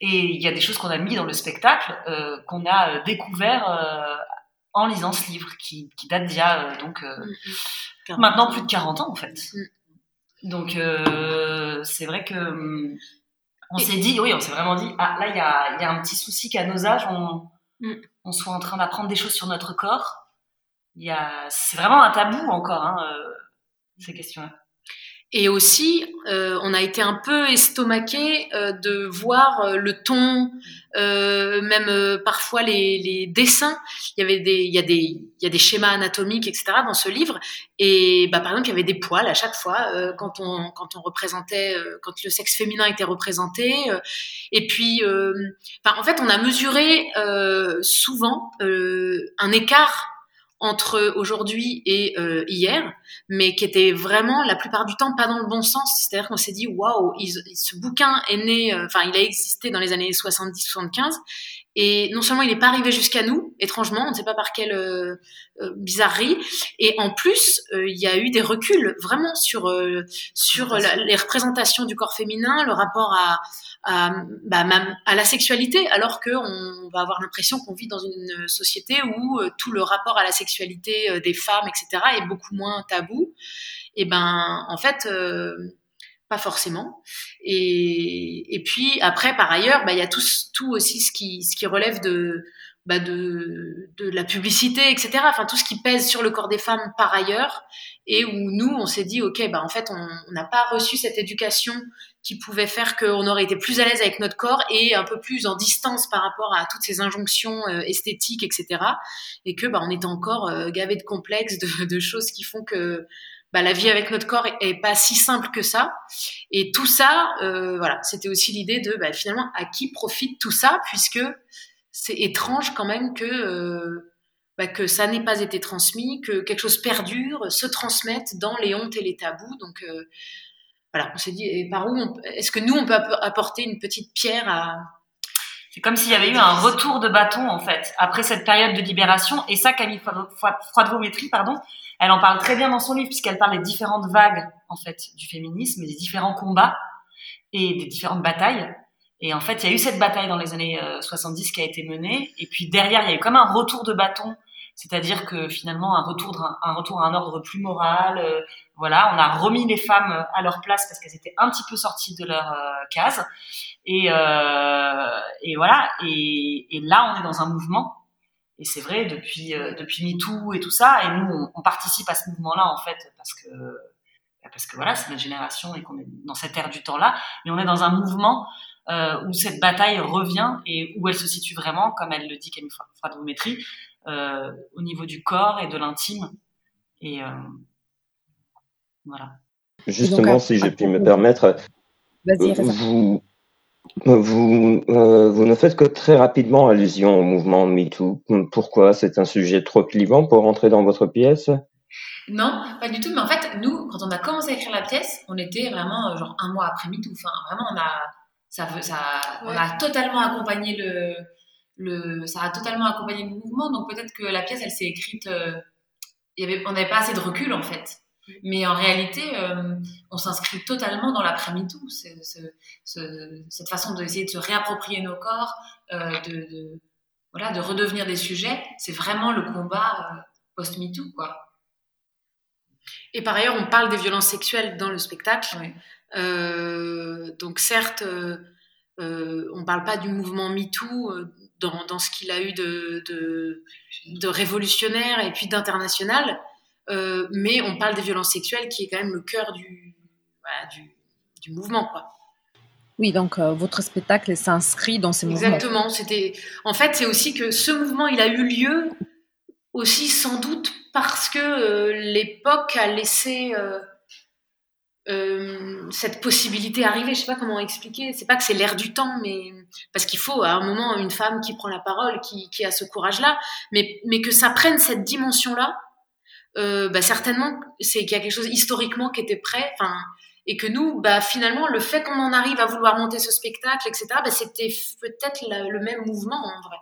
S5: Et il y a des choses qu'on a mis dans le spectacle, euh, qu'on a euh, découvert euh, en lisant ce livre, qui, qui date d'il y a donc mm-hmm. maintenant plus de 40 ans en fait. Mm. Donc c'est vrai que on s'est dit, oui, on s'est vraiment dit, ah là il y a, y a, un petit souci qu'à nos âges on, mm. on soit en train d'apprendre des choses sur notre corps il y a, c'est vraiment un tabou encore, hein, euh, ces questions-là.
S3: Et aussi, euh, on a été un peu estomaqué euh, de voir euh, le ton, euh, même euh, parfois les, les, dessins. Il y avait des, il y a des, il y a des schémas anatomiques, etc. dans ce livre. Et bah, par exemple, il y avait des poils à chaque fois quand on quand on représentait, quand le sexe féminin était représenté. et puis, en fait, on a mesuré souvent un écart entre aujourd'hui et euh, hier, mais qui était vraiment la plupart du temps pas dans le bon sens. C'est-à-dire qu'on s'est dit waouh, ce bouquin est né, euh, enfin il a existé dans les années 70-75 et non seulement il n'est pas arrivé jusqu'à nous, étrangement, on ne sait pas par quelle euh, euh bizarrerie, et en plus il y a eu des reculs vraiment sur sur les représentations du corps féminin, le rapport à à, bah, à la sexualité, alors qu'on va avoir l'impression qu'on vit dans une société où euh, tout le rapport à la sexualité euh, des femmes, etc., est beaucoup moins tabou. Et ben, en fait, euh, pas forcément. Et, et puis après, par ailleurs, bah, il y a tout, tout aussi ce qui, ce qui relève de, bah de, de la publicité, etc. Enfin, tout ce qui pèse sur le corps des femmes par ailleurs, et où nous, on s'est dit, ok, bah en fait, on n'a pas reçu cette éducation qui pouvait faire qu'on aurait été plus à l'aise avec notre corps et un peu plus en distance par rapport à toutes ces injonctions euh, esthétiques, etc. Et que bah, on est encore euh, gavé de complexes, de, choses qui font que bah, la vie avec notre corps est, pas si simple que ça. Et tout ça, euh, voilà, c'était aussi l'idée de bah, finalement à qui profite tout ça, puisque c'est étrange quand même que euh, bah, que ça n'ait pas été transmis, que quelque chose perdure, se transmette dans les hontes et les tabous. Donc euh, voilà, on s'est dit, et par où est-ce que nous, on peut apporter une petite pierre à...
S5: C'est comme s'il y avait eu un retour de bâton, en fait, après cette période de libération. Et ça, Camille Froidevométrie, pardon, elle en parle très bien dans son livre, puisqu'elle parle des différentes vagues, en fait, du féminisme, des différents combats et des différentes batailles. Et en fait, il y a eu cette bataille dans les années 70 euh, qui a été menée. Et puis derrière, il y a eu comme un retour de bâton c'est-à-dire que finalement un retour, à un ordre plus moral. Euh, voilà, on a remis les femmes à leur place parce qu'elles étaient un petit peu sorties de leur euh, case. Et, euh, et voilà. Et, là, on est dans un mouvement. Et c'est vrai depuis euh, depuis MeToo et tout ça. Et nous, on, participe à ce mouvement-là en fait parce que parce que voilà, c'est notre génération et qu'on est dans cette ère du temps-là. Mais on est dans un mouvement où cette bataille revient et où elle se situe vraiment, comme elle le dit Camille Fradoumetrie, euh, au niveau du corps et de l'intime. Et euh, voilà.
S7: Justement, si je puis me permettre, vous, vous, euh, vous, ne faites que très rapidement allusion au mouvement MeToo. Pourquoi C'est un sujet trop clivant pour rentrer dans votre pièce?
S4: Non, pas du tout. Mais en fait, nous, quand on a commencé à écrire la pièce, on était vraiment genre un mois après MeToo. Enfin, vraiment, on a, ça, ça, on a totalement accompagné le, le, ça a totalement accompagné le mouvement. Donc peut-être que la pièce, elle s'est écrite, euh, y avait, on n'avait pas assez de recul en fait. Mais en réalité, euh, on s'inscrit totalement dans l'après-MeToo. cette façon d'essayer de se réapproprier nos corps, euh, de, de, voilà, de redevenir des sujets, c'est vraiment le combat euh, post-MeToo, quoi.
S3: Et par ailleurs, on parle des violences sexuelles dans le spectacle. donc certes, on ne parle pas du mouvement MeToo dans, dans, ce qu'il a eu de, de, de, révolutionnaire et puis d'international, mais on parle des violences sexuelles qui est quand même le cœur du, du, du mouvement. Quoi.
S1: Oui, donc euh, votre spectacle s'inscrit dans ces
S3: mouvements. Exactement. En fait, c'est aussi que ce mouvement, il a eu lieu aussi sans doute parce que euh, l'époque a laissé euh, cette possibilité arriver. Je sais pas comment expliquer. C'est pas que c'est l'air du temps, mais parce qu'il faut à un moment une femme qui prend la parole, qui, qui a ce courage-là, mais, mais que ça prenne cette dimension-là. bah certainement, c'est qu'il y a quelque chose historiquement qui était prêt. Enfin, et que nous, bah, finalement, le fait qu'on en arrive à vouloir monter ce spectacle, etc., bah, c'était peut-être le même mouvement en vrai.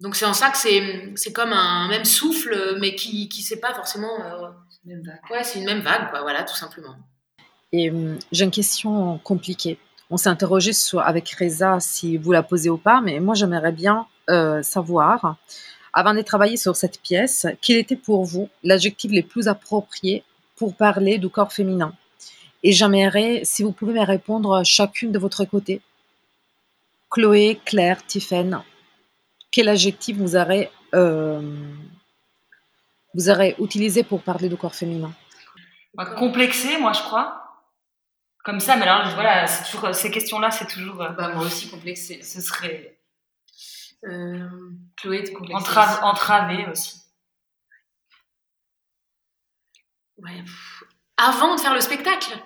S3: Donc c'est en ça que c'est, c'est comme un même souffle, mais qui ne sait pas forcément. Euh, même vague. Ouais, c'est une même vague, quoi, voilà, tout simplement.
S1: Et hum, j'ai une question compliquée. On s'est interrogé sur, avec Reza si vous la posez ou pas, mais moi j'aimerais bien euh, savoir, avant de travailler sur cette pièce, quel était pour vous l'adjectif le plus approprié pour parler du corps féminin? Et j'aimerais, si vous pouvez me répondre chacune de votre côté. Chloé, Claire, Tiffen, quel adjectif vous aurez, euh, vous aurez utilisé pour parler du corps féminin?
S5: Bah, Complexé, moi je crois. Comme ça, mais alors voilà, toujours, ces questions-là, c'est toujours. Euh,
S4: bah, moi aussi complexé.
S5: Ce serait.
S4: Euh, Chloé, complexé.
S5: entravé aussi.
S3: Avant de faire le spectacle?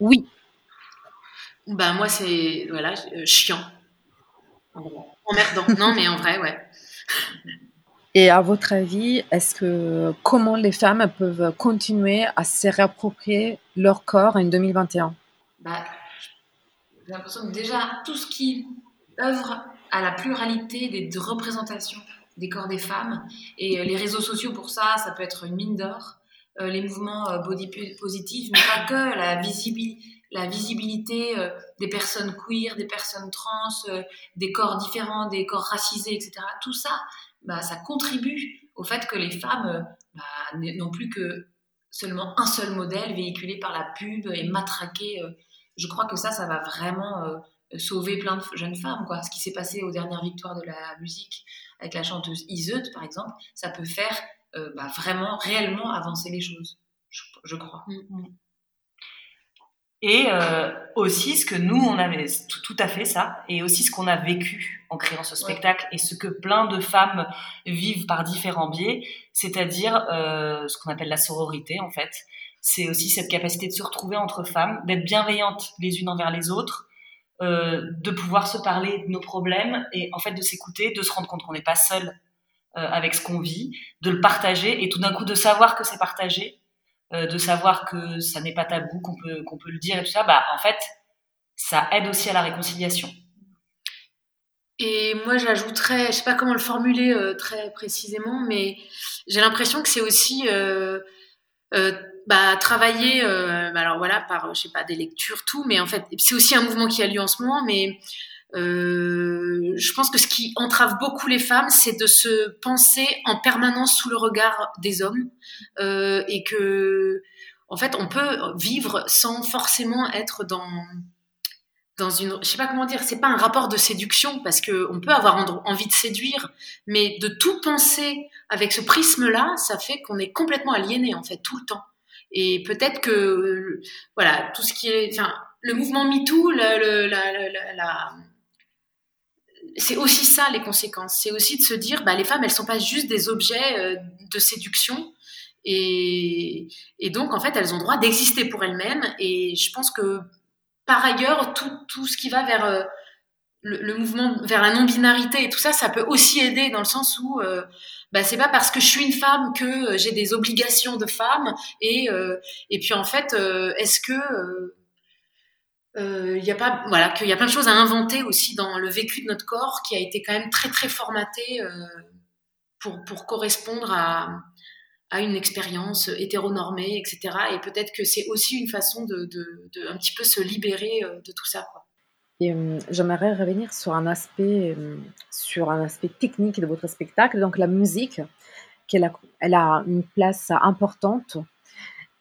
S1: Oui.
S3: Ben moi c'est voilà euh, chiant. Emmerdant. non mais en vrai ouais.
S1: Et à votre avis, est-ce que comment les femmes peuvent continuer à se réapproprier leur corps en 2021
S4: bah, J'ai l'impression que déjà tout ce qui œuvre à la pluralité des représentations des corps des femmes. Et euh, les réseaux sociaux, pour ça, ça peut être une mine d'or. Euh, les mouvements euh, body positifs, mais pas que, la, la visibilité des personnes queer, des personnes trans, des corps différents, des corps racisés, etc. Tout ça, bah, ça contribue au fait que les femmes bah, n'ont plus que seulement un seul modèle véhiculé par la pub et matraqué. je crois que ça, ça va vraiment sauver plein de jeunes femmes. Quoi. Ce qui s'est passé aux dernières victoires de la musique avec la chanteuse Iseut, par exemple, ça peut faire euh, bah, vraiment, réellement avancer les choses, je, crois. Mm, mm.
S5: Et euh, aussi ce que nous, on avait tout, à fait ça, et aussi ce qu'on a vécu en créant ce spectacle, et ce que plein de femmes vivent par différents biais, c'est-à-dire euh, ce qu'on appelle la sororité, en fait. C'est aussi cette capacité de se retrouver entre femmes, d'être bienveillantes les unes envers les autres, euh, de pouvoir se parler de nos problèmes et en fait de s'écouter, de se rendre compte qu'on n'est pas seul euh, avec ce qu'on vit, de le partager et tout d'un coup de savoir que c'est partagé, euh, de savoir que ça n'est pas tabou, qu'on peut, qu'on peut le dire et tout ça, bah en fait, ça aide aussi à la réconciliation.
S3: Et moi, j'ajouterais, je sais pas comment le formuler très précisément, mais j'ai l'impression que c'est aussi bah, travailler, euh, bah, alors voilà, par, je sais pas, des lectures, tout, mais en fait, c'est aussi un mouvement qui a lieu en ce moment, mais euh, je pense que ce qui entrave beaucoup les femmes, c'est de se penser en permanence sous le regard des hommes, euh, et que, en fait, on peut vivre sans forcément être dans dans une, je sais pas comment dire, c'est pas un rapport de séduction parce que on peut avoir envie de séduire, mais de tout penser avec ce prisme-là, ça fait qu'on est complètement aliéné en fait tout le temps. Et peut-être que, voilà, tout ce qui est, enfin, le mouvement MeToo, la, c'est aussi ça les conséquences. C'est aussi de se dire, bah, les femmes, elles sont pas juste des objets euh, de séduction. Et, donc, en fait, elles ont droit d'exister pour elles-mêmes. Et je pense que, par ailleurs, tout, tout ce qui va vers euh, le, mouvement, vers la non-binarité et tout ça, ça peut aussi aider dans le sens où euh, bah, c'est pas parce que je suis une femme que j'ai des obligations de femme et et puis en fait est-ce que il y a pas voilà qu'il y a plein de choses à inventer aussi dans le vécu de notre corps qui a été quand même très très formaté pour pour correspondre à à une expérience hétéronormée etc et peut-être que c'est aussi une façon de, de, un petit peu se libérer de tout ça quoi.
S1: Euh, j'aimerais revenir sur un aspect, euh, sur un aspect technique de votre spectacle, donc la musique. qu'elle a, elle a une place importante.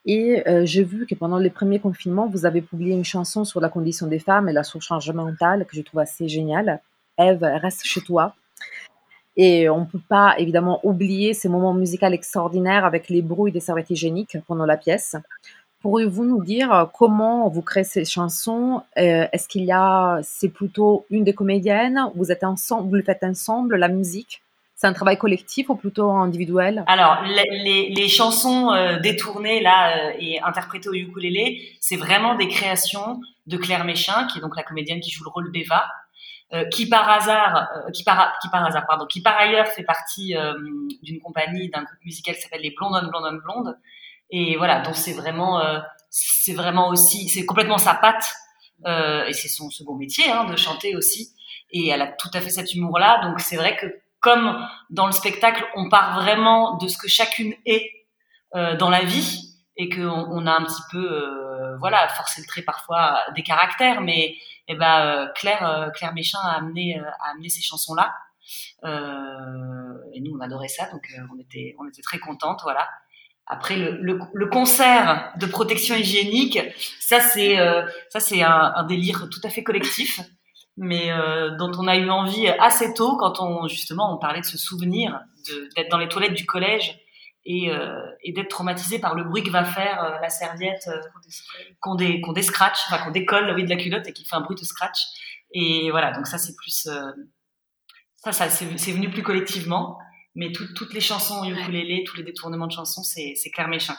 S1: Et euh, j'ai vu que pendant les premiers confinements, vous avez publié une chanson sur la condition des femmes et la surcharge mentale que je trouve assez géniale. Eve, reste chez toi. Et on ne peut pas évidemment oublier ces moments musicaux extraordinaires avec les bruits des serviettes hygiéniques pendant la pièce. Pourriez-vous nous dire comment vous créez ces chansons? Euh, Est-ce qu'il y a, c'est plutôt une des comédiennes? Vous êtes ensemble, vous le faites ensemble, la musique? C'est un travail collectif ou plutôt individuel
S5: Alors, les, chansons euh, détournées là euh, et interprétées au ukulélé, c'est vraiment des créations de Claire Méchin, qui est donc la comédienne qui joue le rôle d'Eva, euh, qui par hasard, qui par qui par hasard, pardon, qui par ailleurs fait partie d'une compagnie, d'un groupe musical qui s'appelle les Blondes Blondes Blondes, et voilà, donc c'est vraiment, c'est vraiment aussi, c'est complètement sa patte, et c'est son second métier hein, de chanter aussi, et elle a tout à fait cet humour-là, donc c'est vrai que comme dans le spectacle, on part vraiment de ce que chacune est euh, dans la vie et qu'on on a un petit peu, euh, voilà, forcé le trait parfois des caractères, mais eh ben, euh, Claire, Claire Méchin a amené, a amené ces chansons-là. et nous, on adorait ça, donc on, était, on était très contentes, voilà. Après le, le, concert de protection hygiénique, ça c'est c'est un, un, délire tout à fait collectif mais euh, dont on a eu envie assez tôt quand on justement on parlait de ce souvenir d'être dans les toilettes du collège et, euh, et d'être traumatisé par le bruit que va faire euh, la serviette euh, qu'on dé, qu'on scratch, enfin qu'on décolle oui, de la culotte et qui fait un bruit de scratch. Et voilà, donc ça c'est plus ça, ça c'est venu plus collectivement, mais toutes les chansons ukulélé, tous les détournements de chansons, c'est Claire Méchin.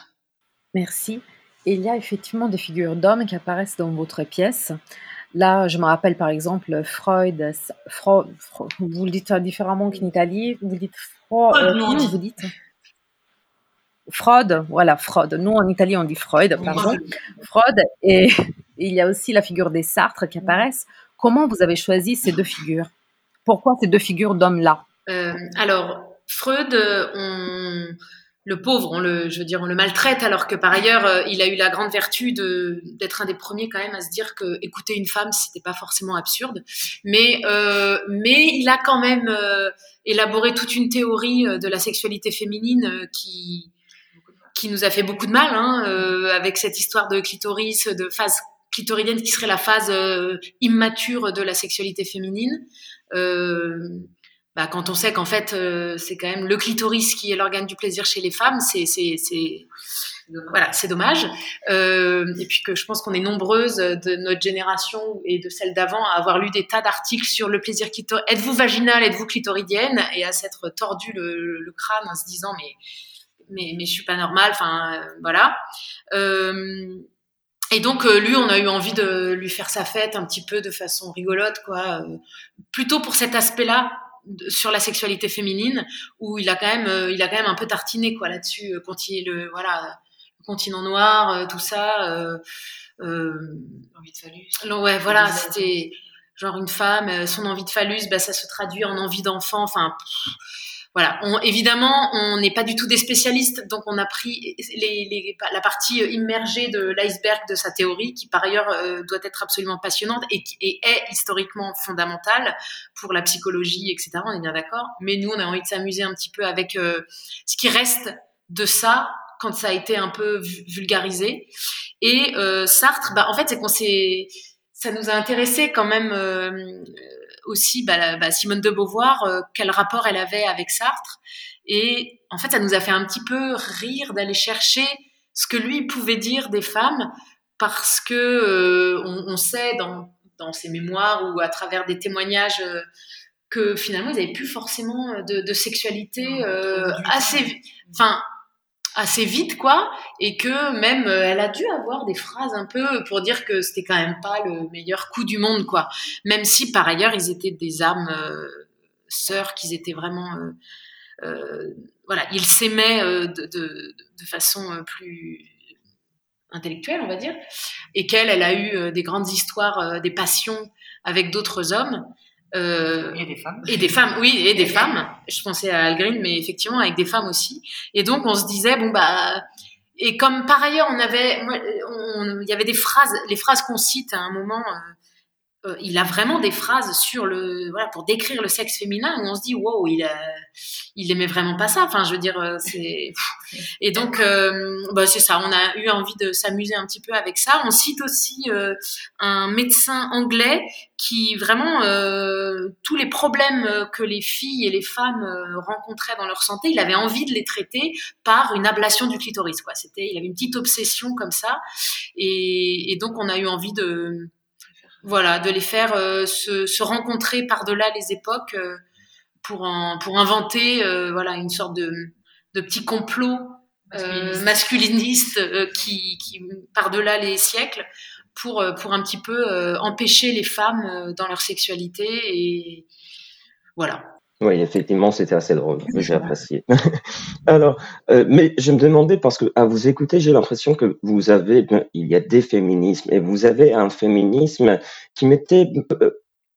S1: Merci. Et il y a effectivement des figures d'hommes qui apparaissent dans votre pièce. Là, je me rappelle par exemple Freud, Freud, vous le dites différemment qu'en Italie, vous dites Freud, euh, comment vous dites Freud, voilà, Freud. Nous, en Italie, on dit Freud, pardon. Freud, et il y a aussi la figure des Sartres qui apparaissent. Comment vous avez choisi ces deux figures? Pourquoi ces deux figures d'hommes-là?
S3: Euh, Alors, Freud, on le pauvre, on le, je veux dire, on le maltraite, alors que par ailleurs, euh, il a eu la grande vertu de d'être un des premiers quand même à se dire que écouter une femme, c'était pas forcément absurde, mais euh, mais il a quand même euh, élaboré toute une théorie de la sexualité féminine qui qui nous a fait beaucoup de mal, hein, avec cette histoire de clitoris, de phase clitoridienne qui serait la phase immature de la sexualité féminine. Bah, quand on sait qu'en fait euh, c'est quand même le clitoris qui est l'organe du plaisir chez les femmes, c'est voilà, c'est dommage. Euh, et puis que je pense qu'on est nombreuses de notre génération et de celle d'avant à avoir lu des tas d'articles sur le plaisir clitoridien. Êtes-vous vaginale, êtes-vous clitoridienne? Et à s'être tordu le, le, crâne en se disant mais mais mais je suis pas normale. Enfin euh, voilà. Euh, et donc lui, on a eu envie de lui faire sa fête un petit peu de façon rigolote, quoi. plutôt pour cet aspect-là sur la sexualité féminine où il a quand même euh, il a quand même un peu tartiné quoi là-dessus euh, quand il le voilà continent noir euh, tout ça euh,
S4: envie de phallus.
S3: ouais voilà c'était genre une femme son envie de phallus bah ça se traduit en envie d'enfant enfin voilà, on, évidemment, on n'est pas du tout des spécialistes, donc on a pris les, les, la partie immergée de l'iceberg de sa théorie, qui par ailleurs euh, doit être absolument passionnante et, et, est historiquement fondamentale pour la psychologie, etc. On est bien d'accord. Mais nous, on a envie de s'amuser un petit peu avec euh, ce qui reste de ça quand ça a été un peu vulgarisé. Et euh, Sartre, bah, en fait, c'est qu'on s'est, ça nous a intéressé quand même aussi bah, bah, Simone de Beauvoir, euh, quel rapport elle avait avec Sartre. Et en fait, ça nous a fait un petit peu rire d'aller chercher ce que lui pouvait dire des femmes, parce que euh, on, sait dans, dans ses mémoires ou à travers des témoignages euh, que finalement ils n'avaient plus forcément de, de sexualité assez, enfin assez vite quoi et que même euh, elle a dû avoir des phrases un peu pour dire que c'était quand même pas le meilleur coup du monde quoi. Même si par ailleurs ils étaient des âmes euh, sœurs qu'ils étaient vraiment euh, voilà ils s'aimaient de, de, de, façon plus intellectuelle on va dire et qu'elle elle a eu des grandes histoires des passions avec d'autres hommes
S5: euh, et des femmes.
S3: Et des femmes, oui, et des femmes. Je pensais à Algreen, mais effectivement avec des femmes aussi. Et donc on se disait bon bah et comme par ailleurs on avait, il y avait des phrases, les phrases qu'on cite à un moment. Euh, euh, il a vraiment des phrases sur le voilà pour décrire le sexe féminin où on se dit wow il a, il aimait vraiment pas ça. Enfin je veux dire euh, c'est et donc euh, bah, c'est ça. On a eu envie de s'amuser un petit peu avec ça. On cite aussi un médecin anglais qui vraiment tous les problèmes que les filles et les femmes rencontraient dans leur santé il avait envie de les traiter par une ablation du clitoris quoi. C'était il avait une petite obsession comme ça. Et donc on a eu envie de voilà, de les faire euh, se, rencontrer par-delà les époques euh, pour, pour inventer euh, voilà, une sorte de, de petit complot masculiniste, qui, qui par-delà les siècles pour, pour un petit peu empêcher les femmes dans leur sexualité et voilà.
S6: Oui, effectivement, c'était assez drôle. J'ai apprécié. Alors, euh, mais je me demandais, parce que à vous écouter, j'ai l'impression que vous avez, il y a des féminismes, et vous avez un féminisme qui m'était euh,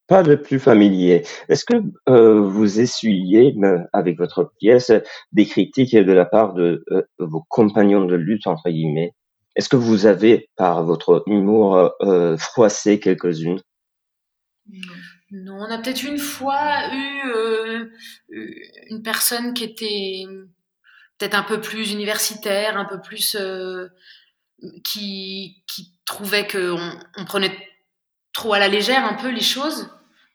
S6: pas le plus familier. Est-ce que euh, vous essuyez, avec votre pièce, des critiques de la part de vos compagnons de lutte, entre guillemets? Est-ce que vous avez, par votre humour, froissé quelques-unes?
S3: Non, on a peut-être une fois eu euh, une personne qui était peut-être un peu plus universitaire, un peu plus euh, qui, qui trouvait qu'on on prenait trop à la légère un peu les choses.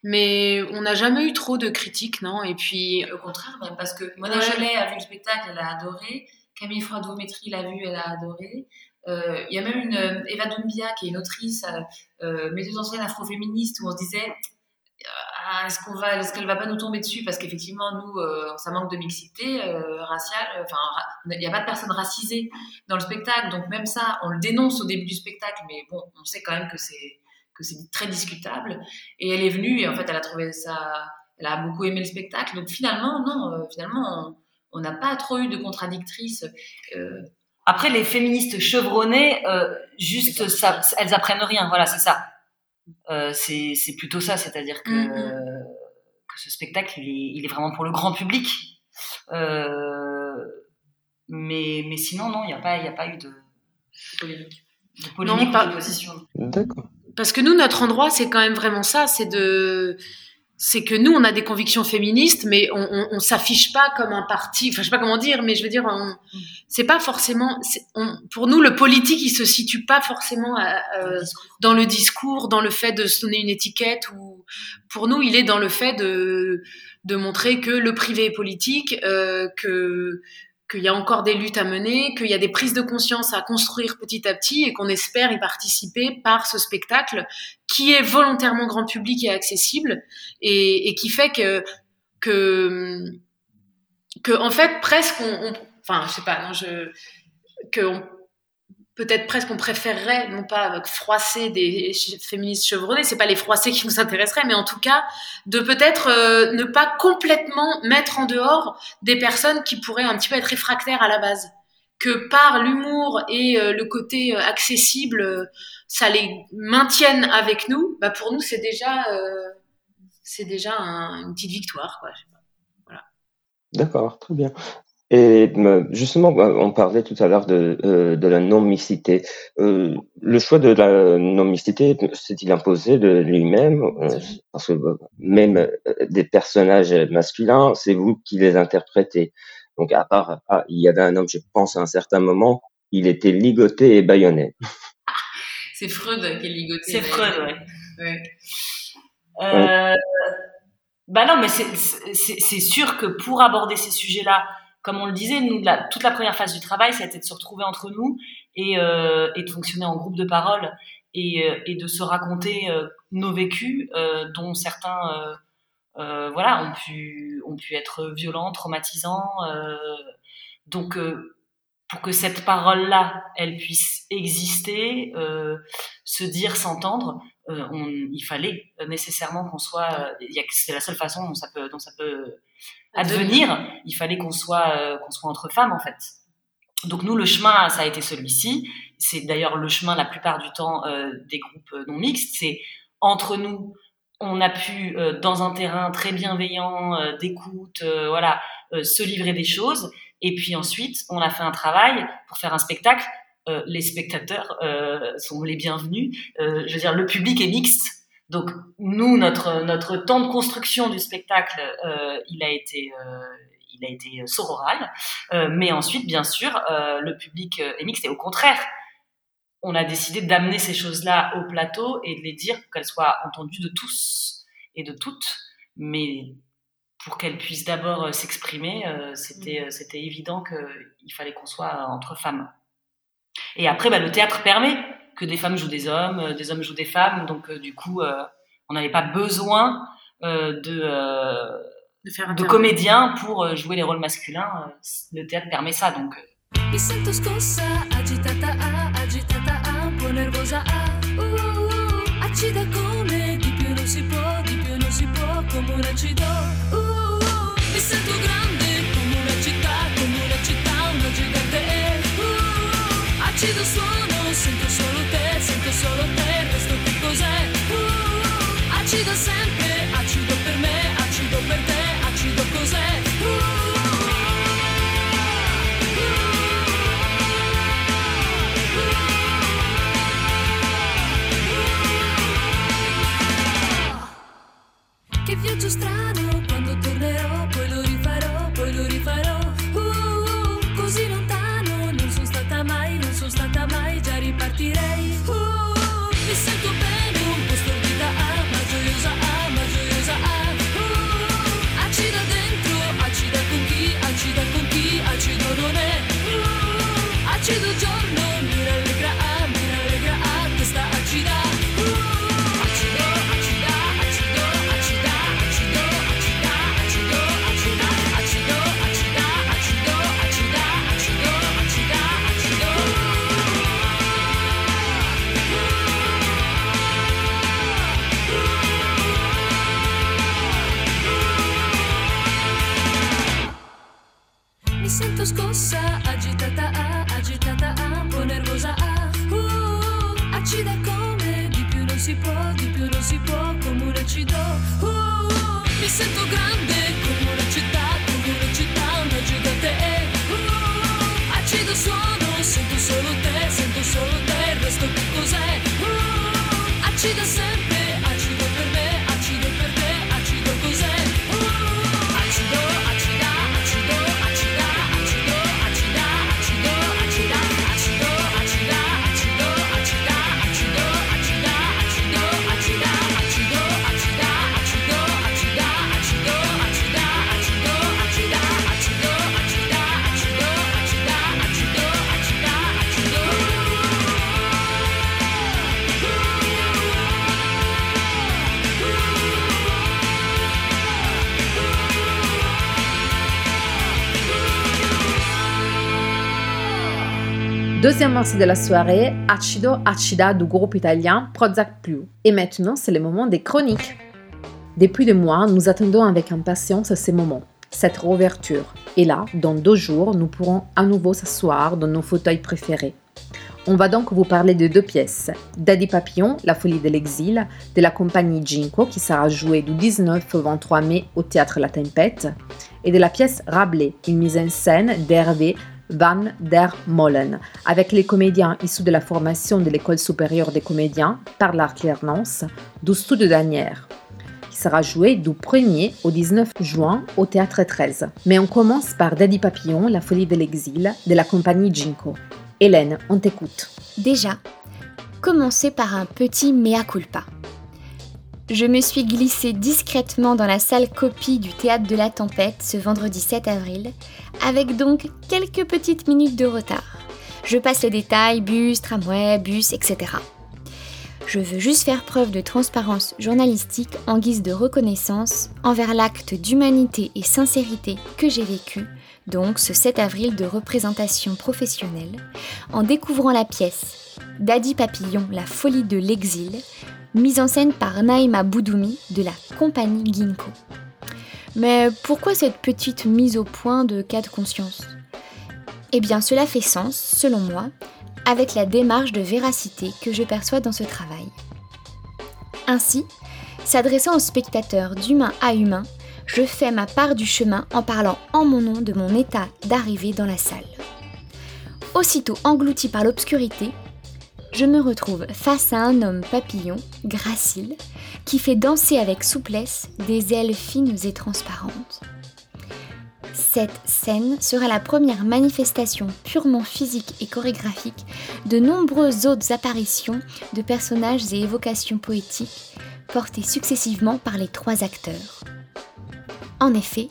S3: Mais on n'a jamais eu trop de critiques, non Et puis
S4: au contraire, même parce que Mona ouais. a vu le spectacle, elle a adoré. Camille Froidot-Métry l'a vu, elle a adoré. Euh, il y a même une Eva Doumbia qui est une autrice, euh, metteuse en scène afroféministe, où on se disait ah, est-ce qu'on va, est-ce qu'elle va pas nous tomber dessus? Parce qu'effectivement nous, euh, ça manque de mixité euh, raciale. Enfin, il n'y a pas de personnes racisées dans le spectacle, donc même ça, on le dénonce au début du spectacle, mais bon, on sait quand même que c'est que c'est très discutable. Et elle est venue et en fait, elle a trouvé ça, elle a beaucoup aimé le spectacle. Donc finalement, non, euh, finalement, on n'a pas trop eu de contradictrices.
S5: Après, les féministes chevronnées, juste, ça, elles apprennent rien. Voilà, c'est ça. Euh, c'est plutôt ça, c'est-à-dire que, mm, mm. que, ce spectacle, il est, vraiment pour le grand public. Euh, mais, mais sinon, non, il n'y a, pas, a pas eu de, polémique. De polémique
S3: pas, de position. Parce que nous, notre endroit, c'est quand même vraiment ça, c'est de c'est que nous, on a des convictions féministes, mais on, on, on s'affiche pas comme un parti. Enfin, je sais pas comment dire, mais je veux dire, c'est pas forcément. pour nous, le politique, il se situe pas forcément euh, dans le discours, dans le fait de se donner une étiquette. Ou pour nous, il est dans le fait de de montrer que le privé est politique, euh, que qu'il y a encore des luttes à mener, qu'il y a des prises de conscience à construire petit à petit et qu'on espère y participer par ce spectacle qui est volontairement grand public et accessible et, qui fait que que que en fait presque on, enfin je sais pas non je que peut-être presque on préférerait non pas froisser des féministes chevronnés, c'est pas les froisser qui nous intéresseraient, mais en tout cas de peut-être euh, ne pas complètement mettre en dehors des personnes qui pourraient un petit peu être réfractaires à la base, que par l'humour et euh, le côté euh, accessible, ça les maintienne avec nous. Bah pour nous c'est déjà c'est déjà une petite victoire quoi.
S6: Voilà. D'accord, très bien. Et justement, bah, on parlait tout à l'heure de, euh, de la non-mixité. Euh, le choix de la non-mixité s'est-il imposé de lui-même euh, Parce que même des personnages masculins, c'est vous qui les interprétez. Donc à part, ah, il y avait un homme, je pense à un certain moment, il était ligoté et baïonné.
S4: C'est Freud qui est ligoté.
S5: C'est Freud, ouais. ouais. Bah non, mais c'est sûr que pour aborder ces sujets-là, comme on le disait, toute la première phase du travail, ça a été de se retrouver entre nous et, euh, et de fonctionner en groupe de parole et, euh, et de se raconter euh, nos vécus, euh, dont certains, euh, voilà, ont pu, ont pu être violents, traumatisants. donc, pour que cette parole-là, elle puisse exister, se dire, s'entendre, on, il fallait nécessairement qu'on soit. C'est la seule façon dont ça peut, dont ça peut advenir, il fallait qu'on soit, euh, qu'on soit entre femmes en fait. Donc nous, le chemin, ça a été celui-ci. C'est d'ailleurs le chemin la plupart du temps euh, des groupes euh, non mixtes. C'est entre nous, on a pu, dans un terrain très bienveillant, d'écoute, voilà, se livrer des choses. Et puis ensuite, on a fait un travail pour faire un spectacle. les spectateurs sont les bienvenus. je veux dire, le public est mixte.
S8: Donc nous, notre notre temps de construction du spectacle, euh, il a été euh, il a été sororal, euh, mais ensuite, bien sûr, le public est mixte. Et au contraire, on a décidé d'amener ces choses-là au plateau et de les dire pour qu'elles soient entendues de tous et de toutes, mais pour qu'elles puissent d'abord s'exprimer, c'était c'était évident qu'il fallait qu'on soit entre femmes. Et après, bah, le théâtre permet que des femmes jouent des hommes, euh, des hommes jouent des femmes. Donc, euh, du coup, euh, on n'avait pas besoin de, de, comédiens pour jouer les rôles masculins. Le théâtre permet ça, donc. Sento solo te, sento solo te, questo che cos'è? Uh, acido sempre, acido per me, acido per te, acido cos'è? Che viaggio strano,
S1: Deuxième morceau de la soirée, Acido Acida du groupe italien Prozac Plus. Et maintenant, c'est le moment des chroniques. Depuis des mois, nous attendons avec impatience ces moments, cette réouverture. Et là, dans deux jours, nous pourrons à nouveau s'asseoir dans nos fauteuils préférés. On va donc vous parler de deux pièces. Daddy Papillon, La folie de l'exil, de la compagnie Ginko, qui sera jouée du 19 au 23 mai au théâtre La Tempête, et de la pièce Rabelais, une mise en scène d'Hervé Van der Molen, avec les comédiens issus de la formation de l'École supérieure des comédiens par l'alternance du studio d'Anières, qui sera joué du 1er au 19 juin au Théâtre 13. Mais on commence par Daddy Papillon, La folie de l'exil, de la compagnie Ginko. Hélène, on t'écoute.
S9: Déjà, commencer par un petit mea culpa. Je me suis glissée discrètement dans la salle copie du Théâtre de la Tempête ce vendredi 7 avril, avec donc quelques petites minutes de retard. Je passe les détails, bus, tramway, bus, etc. Je veux juste faire preuve de transparence journalistique en guise de reconnaissance envers l'acte d'humanité et sincérité que j'ai vécu, donc ce 7 avril de représentation professionnelle, en découvrant la pièce Daddy Papillon, la folie de l'exil, mise en scène par Naïma Boudoumi de la compagnie Ginkgo. Mais pourquoi cette petite mise au point de cas de conscience? Eh bien cela fait sens, selon moi, avec la démarche de véracité que je perçois dans ce travail. Ainsi, s'adressant aux spectateurs d'humain à humain, je fais ma part du chemin en parlant en mon nom de mon état d'arrivée dans la salle. Aussitôt englouti par l'obscurité, je me retrouve face à un homme papillon, gracile, qui fait danser avec souplesse des ailes fines et transparentes. Cette scène sera la première manifestation purement physique et chorégraphique de nombreuses autres apparitions de personnages et évocations poétiques portées successivement par les trois acteurs. En effet,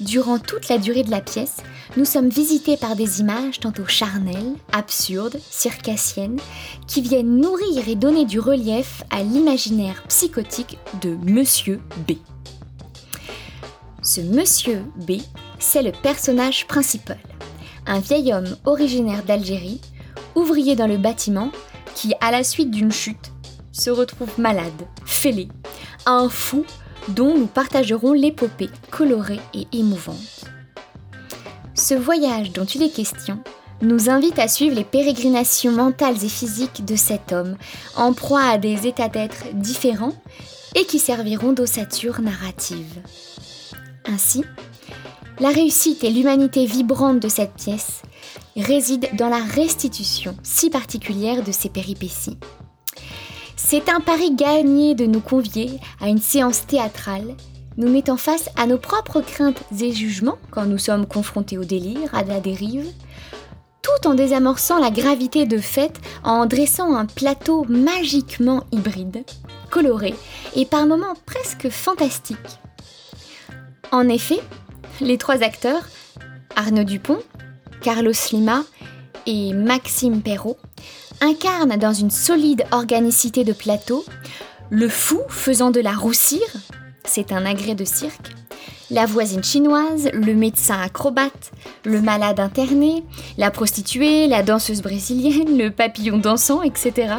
S9: durant toute la durée de la pièce, nous sommes visités par des images tantôt charnelles, absurdes, circassiennes, qui viennent nourrir et donner du relief à l'imaginaire psychotique de Monsieur B. Ce Monsieur B, c'est le personnage principal, un vieil homme originaire d'Algérie, ouvrier dans le bâtiment, qui, à la suite d'une chute, se retrouve malade, fêlé, un fou dont nous partagerons l'épopée colorée et émouvante. Ce voyage dont il est question nous invite à suivre les pérégrinations mentales et physiques de cet homme, en proie à des états d'être différents et qui serviront d'ossature narrative. Ainsi, la réussite et l'humanité vibrante de cette pièce résident dans la restitution si particulière de ces péripéties. C'est un pari gagné de nous convier à une séance théâtrale nous mettant face à nos propres craintes et jugements quand nous sommes confrontés au délire, à la dérive, tout en désamorçant la gravité de fait en dressant un plateau magiquement hybride, coloré et par moments presque fantastique. En effet, les trois acteurs, Arnaud Dupont, Carlos Lima et Maxime Perrault, incarnent dans une solide organicité de plateau le fou faisant de la roussire, c'est un agrès de cirque, la voisine chinoise, le médecin acrobate, le malade interné, la prostituée, la danseuse brésilienne, le papillon dansant, etc.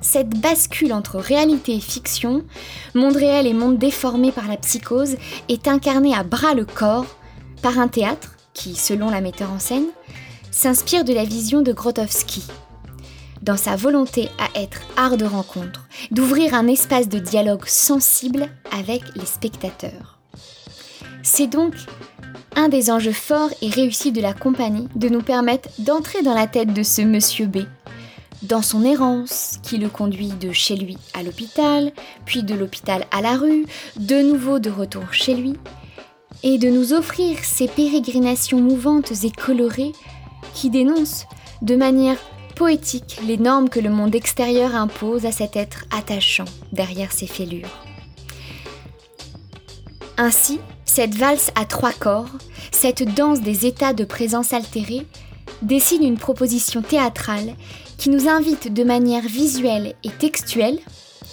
S9: Cette bascule entre réalité et fiction, monde réel et monde déformé par la psychose, est incarnée à bras le corps par un théâtre qui, selon la metteur en scène, s'inspire de la vision de Grotowski, dans sa volonté à être art de rencontre, d'ouvrir un espace de dialogue sensible avec les spectateurs. C'est donc un des enjeux forts et réussis de la compagnie de nous permettre d'entrer dans la tête de ce monsieur B, dans son errance qui le conduit de chez lui à l'hôpital, puis de l'hôpital à la rue, de nouveau de retour chez lui, et de nous offrir ces pérégrinations mouvantes et colorées qui dénoncent de manière poétique les normes que le monde extérieur impose à cet être attachant derrière ses fêlures. Ainsi, cette valse à trois corps, cette danse des états de présence altérée, dessine une proposition théâtrale qui nous invite de manière visuelle et textuelle,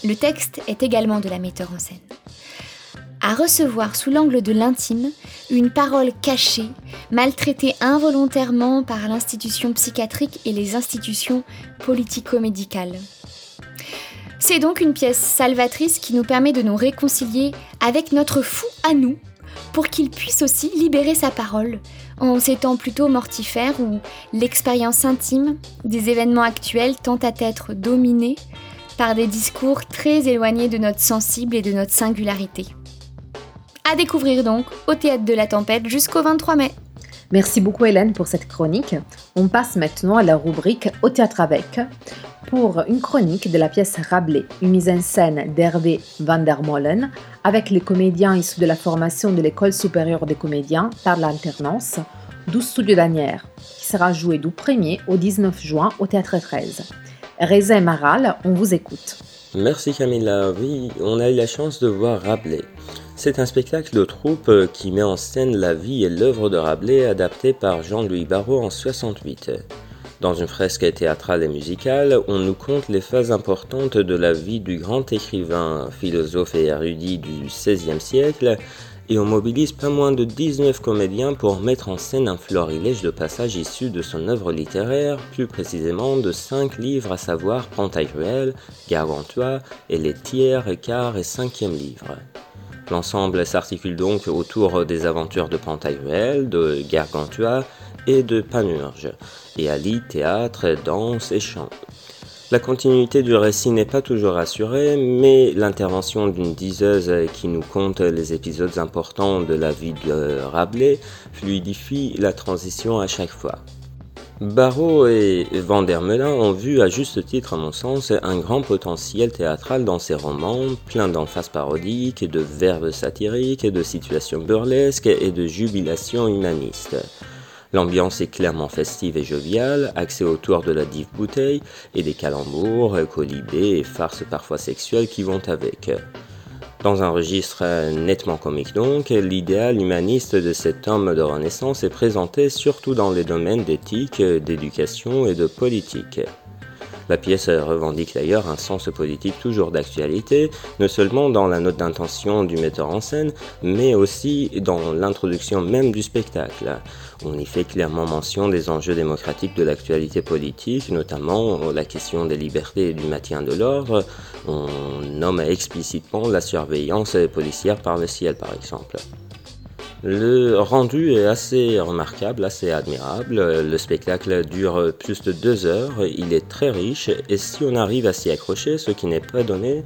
S9: le texte est également de la metteur en scène, à recevoir sous l'angle de l'intime une parole cachée, maltraitée involontairement par l'institution psychiatrique et les institutions politico-médicales. C'est donc une pièce salvatrice qui nous permet de nous réconcilier avec notre fou à nous, pour qu'il puisse aussi libérer sa parole, en ces temps plutôt mortifères où l'expérience intime des événements actuels tend à être dominée par des discours très éloignés de notre sensible et de notre singularité. À découvrir donc au Théâtre de la Tempête jusqu'au 23 mai.
S1: Merci beaucoup Hélène pour cette chronique. On passe maintenant à la rubrique Au théâtre avec pour une chronique de la pièce Rabelais, une mise en scène d'Hervé van der Molen avec les comédiens issus de la formation de l'École supérieure des comédiens par l'alternance 12 Studio d'Anières, qui sera joué du 1er au 19 juin au Théâtre 13. Reza et Maral, on vous écoute.
S6: Merci Camilla. Oui, on a eu la chance de voir Rabelais. C'est un spectacle de troupe qui met en scène la vie et l'œuvre de Rabelais adapté par Jean-Louis Barrault en 68. Dans une fresque théâtrale et musicale, on nous conte les phases importantes de la vie du grand écrivain, philosophe et érudit du XVIe siècle, et on mobilise pas moins de 19 comédiens pour mettre en scène un florilège de passages issus de son œuvre littéraire, plus précisément de cinq livres à savoir Pantagruel, Gargantua et les tiers, quart et cinquième livres. L'ensemble s'articule donc autour des aventures de Pantagruel, de Gargantua et de Panurge, et allie théâtre, danse et chant. La continuité du récit n'est pas toujours assurée, mais l'intervention d'une diseuse qui nous conte les épisodes importants de la vie de Rabelais fluidifie la transition à chaque fois. Barrault et Van der Melin ont vu, à juste titre à mon sens, un grand potentiel théâtral dans ses romans, plein d'emphases parodiques, de verbes satiriques, de situations burlesques et de jubilations humanistes. L'ambiance est clairement festive et joviale, axée autour de la dive bouteille et des calembours, colibés et farces parfois sexuelles qui vont avec. Dans un registre nettement comique donc, l'idéal humaniste de cet homme de Renaissance est présenté surtout dans les domaines d'éthique, d'éducation et de politique. La pièce revendique d'ailleurs un sens politique toujours d'actualité, non seulement dans la note d'intention du metteur en scène, mais aussi dans l'introduction même du spectacle. On y fait clairement mention des enjeux démocratiques de l'actualité politique, notamment la question des libertés et du maintien de l'ordre. On nomme explicitement la surveillance policière par le ciel, par exemple. Le rendu est assez remarquable, assez admirable. Le spectacle dure plus de deux heures, il est très riche et si on arrive à s'y accrocher, ce qui n'est pas donné,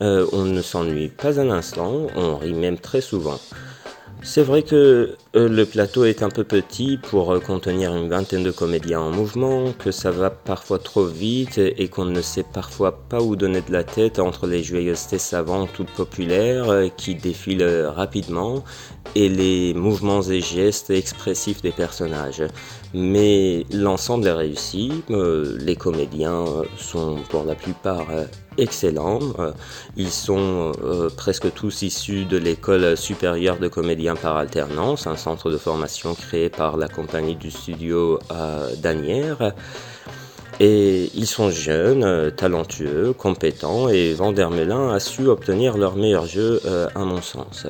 S6: euh, on ne s'ennuie pas un instant, on rit même très souvent. C'est vrai que euh, le plateau est un peu petit pour euh, contenir une vingtaine de comédiens en mouvement, que ça va parfois trop vite et qu'on ne sait parfois pas où donner de la tête entre les joyeusetés savantes toutes populaires euh, qui défilent rapidement et les mouvements et gestes expressifs des personnages. Mais l'ensemble est réussi, les comédiens sont pour la plupart excellents. Euh, ils sont euh, presque tous issus de l'école supérieure de comédiens par alternance, un centre de formation créé par la compagnie du studio euh, Danière. Et ils sont jeunes, talentueux, compétents, et Vandermelin a su obtenir leur meilleur jeu, à mon sens.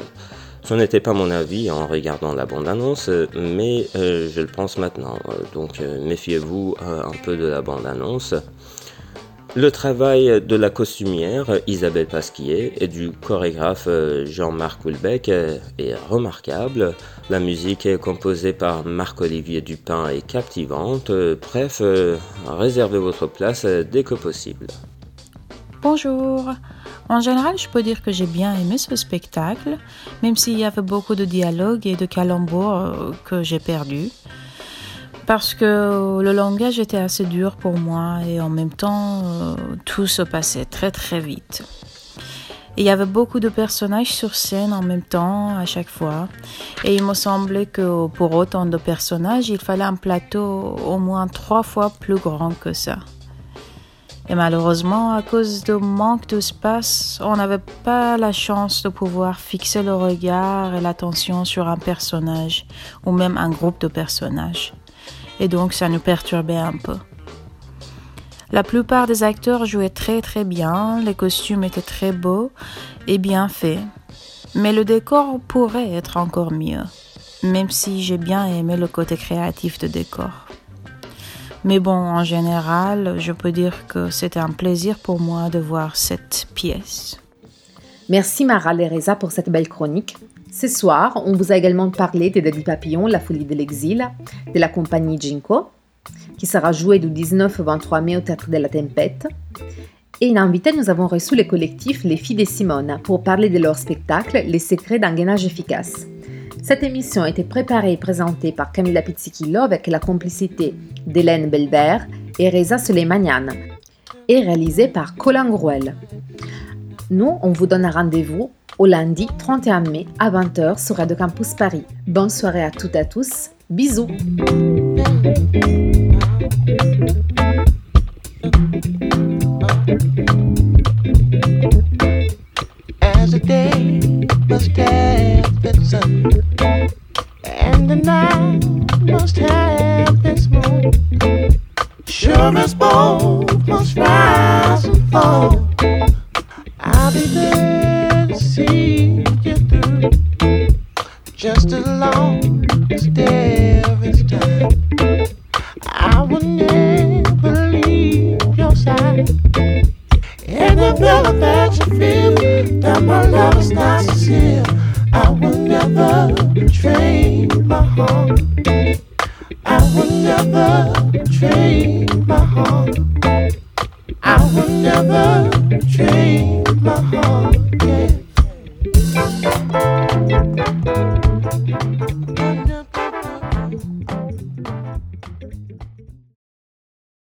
S6: Ce n'était pas mon avis en regardant la bande-annonce, mais je le pense maintenant. Donc méfiez-vous un peu de la bande-annonce. Le travail de la costumière Isabelle Pasquier et du chorégraphe euh, Jean-Marc Houlbec est remarquable. La musique est composée par Marc-Olivier Dupin et captivante. Bref, euh, réservez votre place dès que possible.
S10: Bonjour. En général, je peux dire que j'ai bien aimé ce spectacle, même s'il y avait beaucoup de dialogues et de calembours euh, que j'ai perdus parce que le langage était assez dur pour moi et en même temps euh, tout se passait très très vite. il y avait beaucoup de personnages sur scène en même temps à chaque fois et il me semblait que pour autant de personnages il fallait un plateau au moins trois fois plus grand que ça. Et malheureusement, à cause du manque d'espace, on n'avait pas la chance de pouvoir fixer le regard et l'attention sur un personnage ou même un groupe de personnages et donc ça nous perturbait un peu. La plupart des acteurs jouaient très très bien, les costumes étaient très beaux et bien faits, mais le décor pourrait être encore mieux, même si j'ai bien aimé le côté créatif de décor. Mais bon, en général, je peux dire que c'était un plaisir pour moi de voir cette pièce.
S1: Merci Mara Lereza pour cette belle chronique. Ce soir, on vous a également parlé de Daddy Papillon, La folie de l'exil, de la compagnie Jinko, qui sera jouée du 19 au 23 mai au Théâtre de la Tempête. Et en invité, nous avons reçu le collectif Les Filles de Simone pour parler de leur spectacle Les secrets d'un gainage efficace. Cette émission a été préparée et présentée par Camilla Pizzichillo avec la complicité d'Hélène Belbert et Reza Suleimanian et réalisée par Colin Grouel. Nous, on vous donne rendez-vous au lundi 31 mai à 20h sur Radio Campus Paris. Bonne soirée à toutes et à tous. Bisous. Must have sun, and the night must have its moon. Sure as both must rise and fall. I'll be there see you through just as long as time. I will never leave your side. And the better that you feel that my love is not sincere, I will never betray my heart. I will never betray my heart. I will never betray my heart.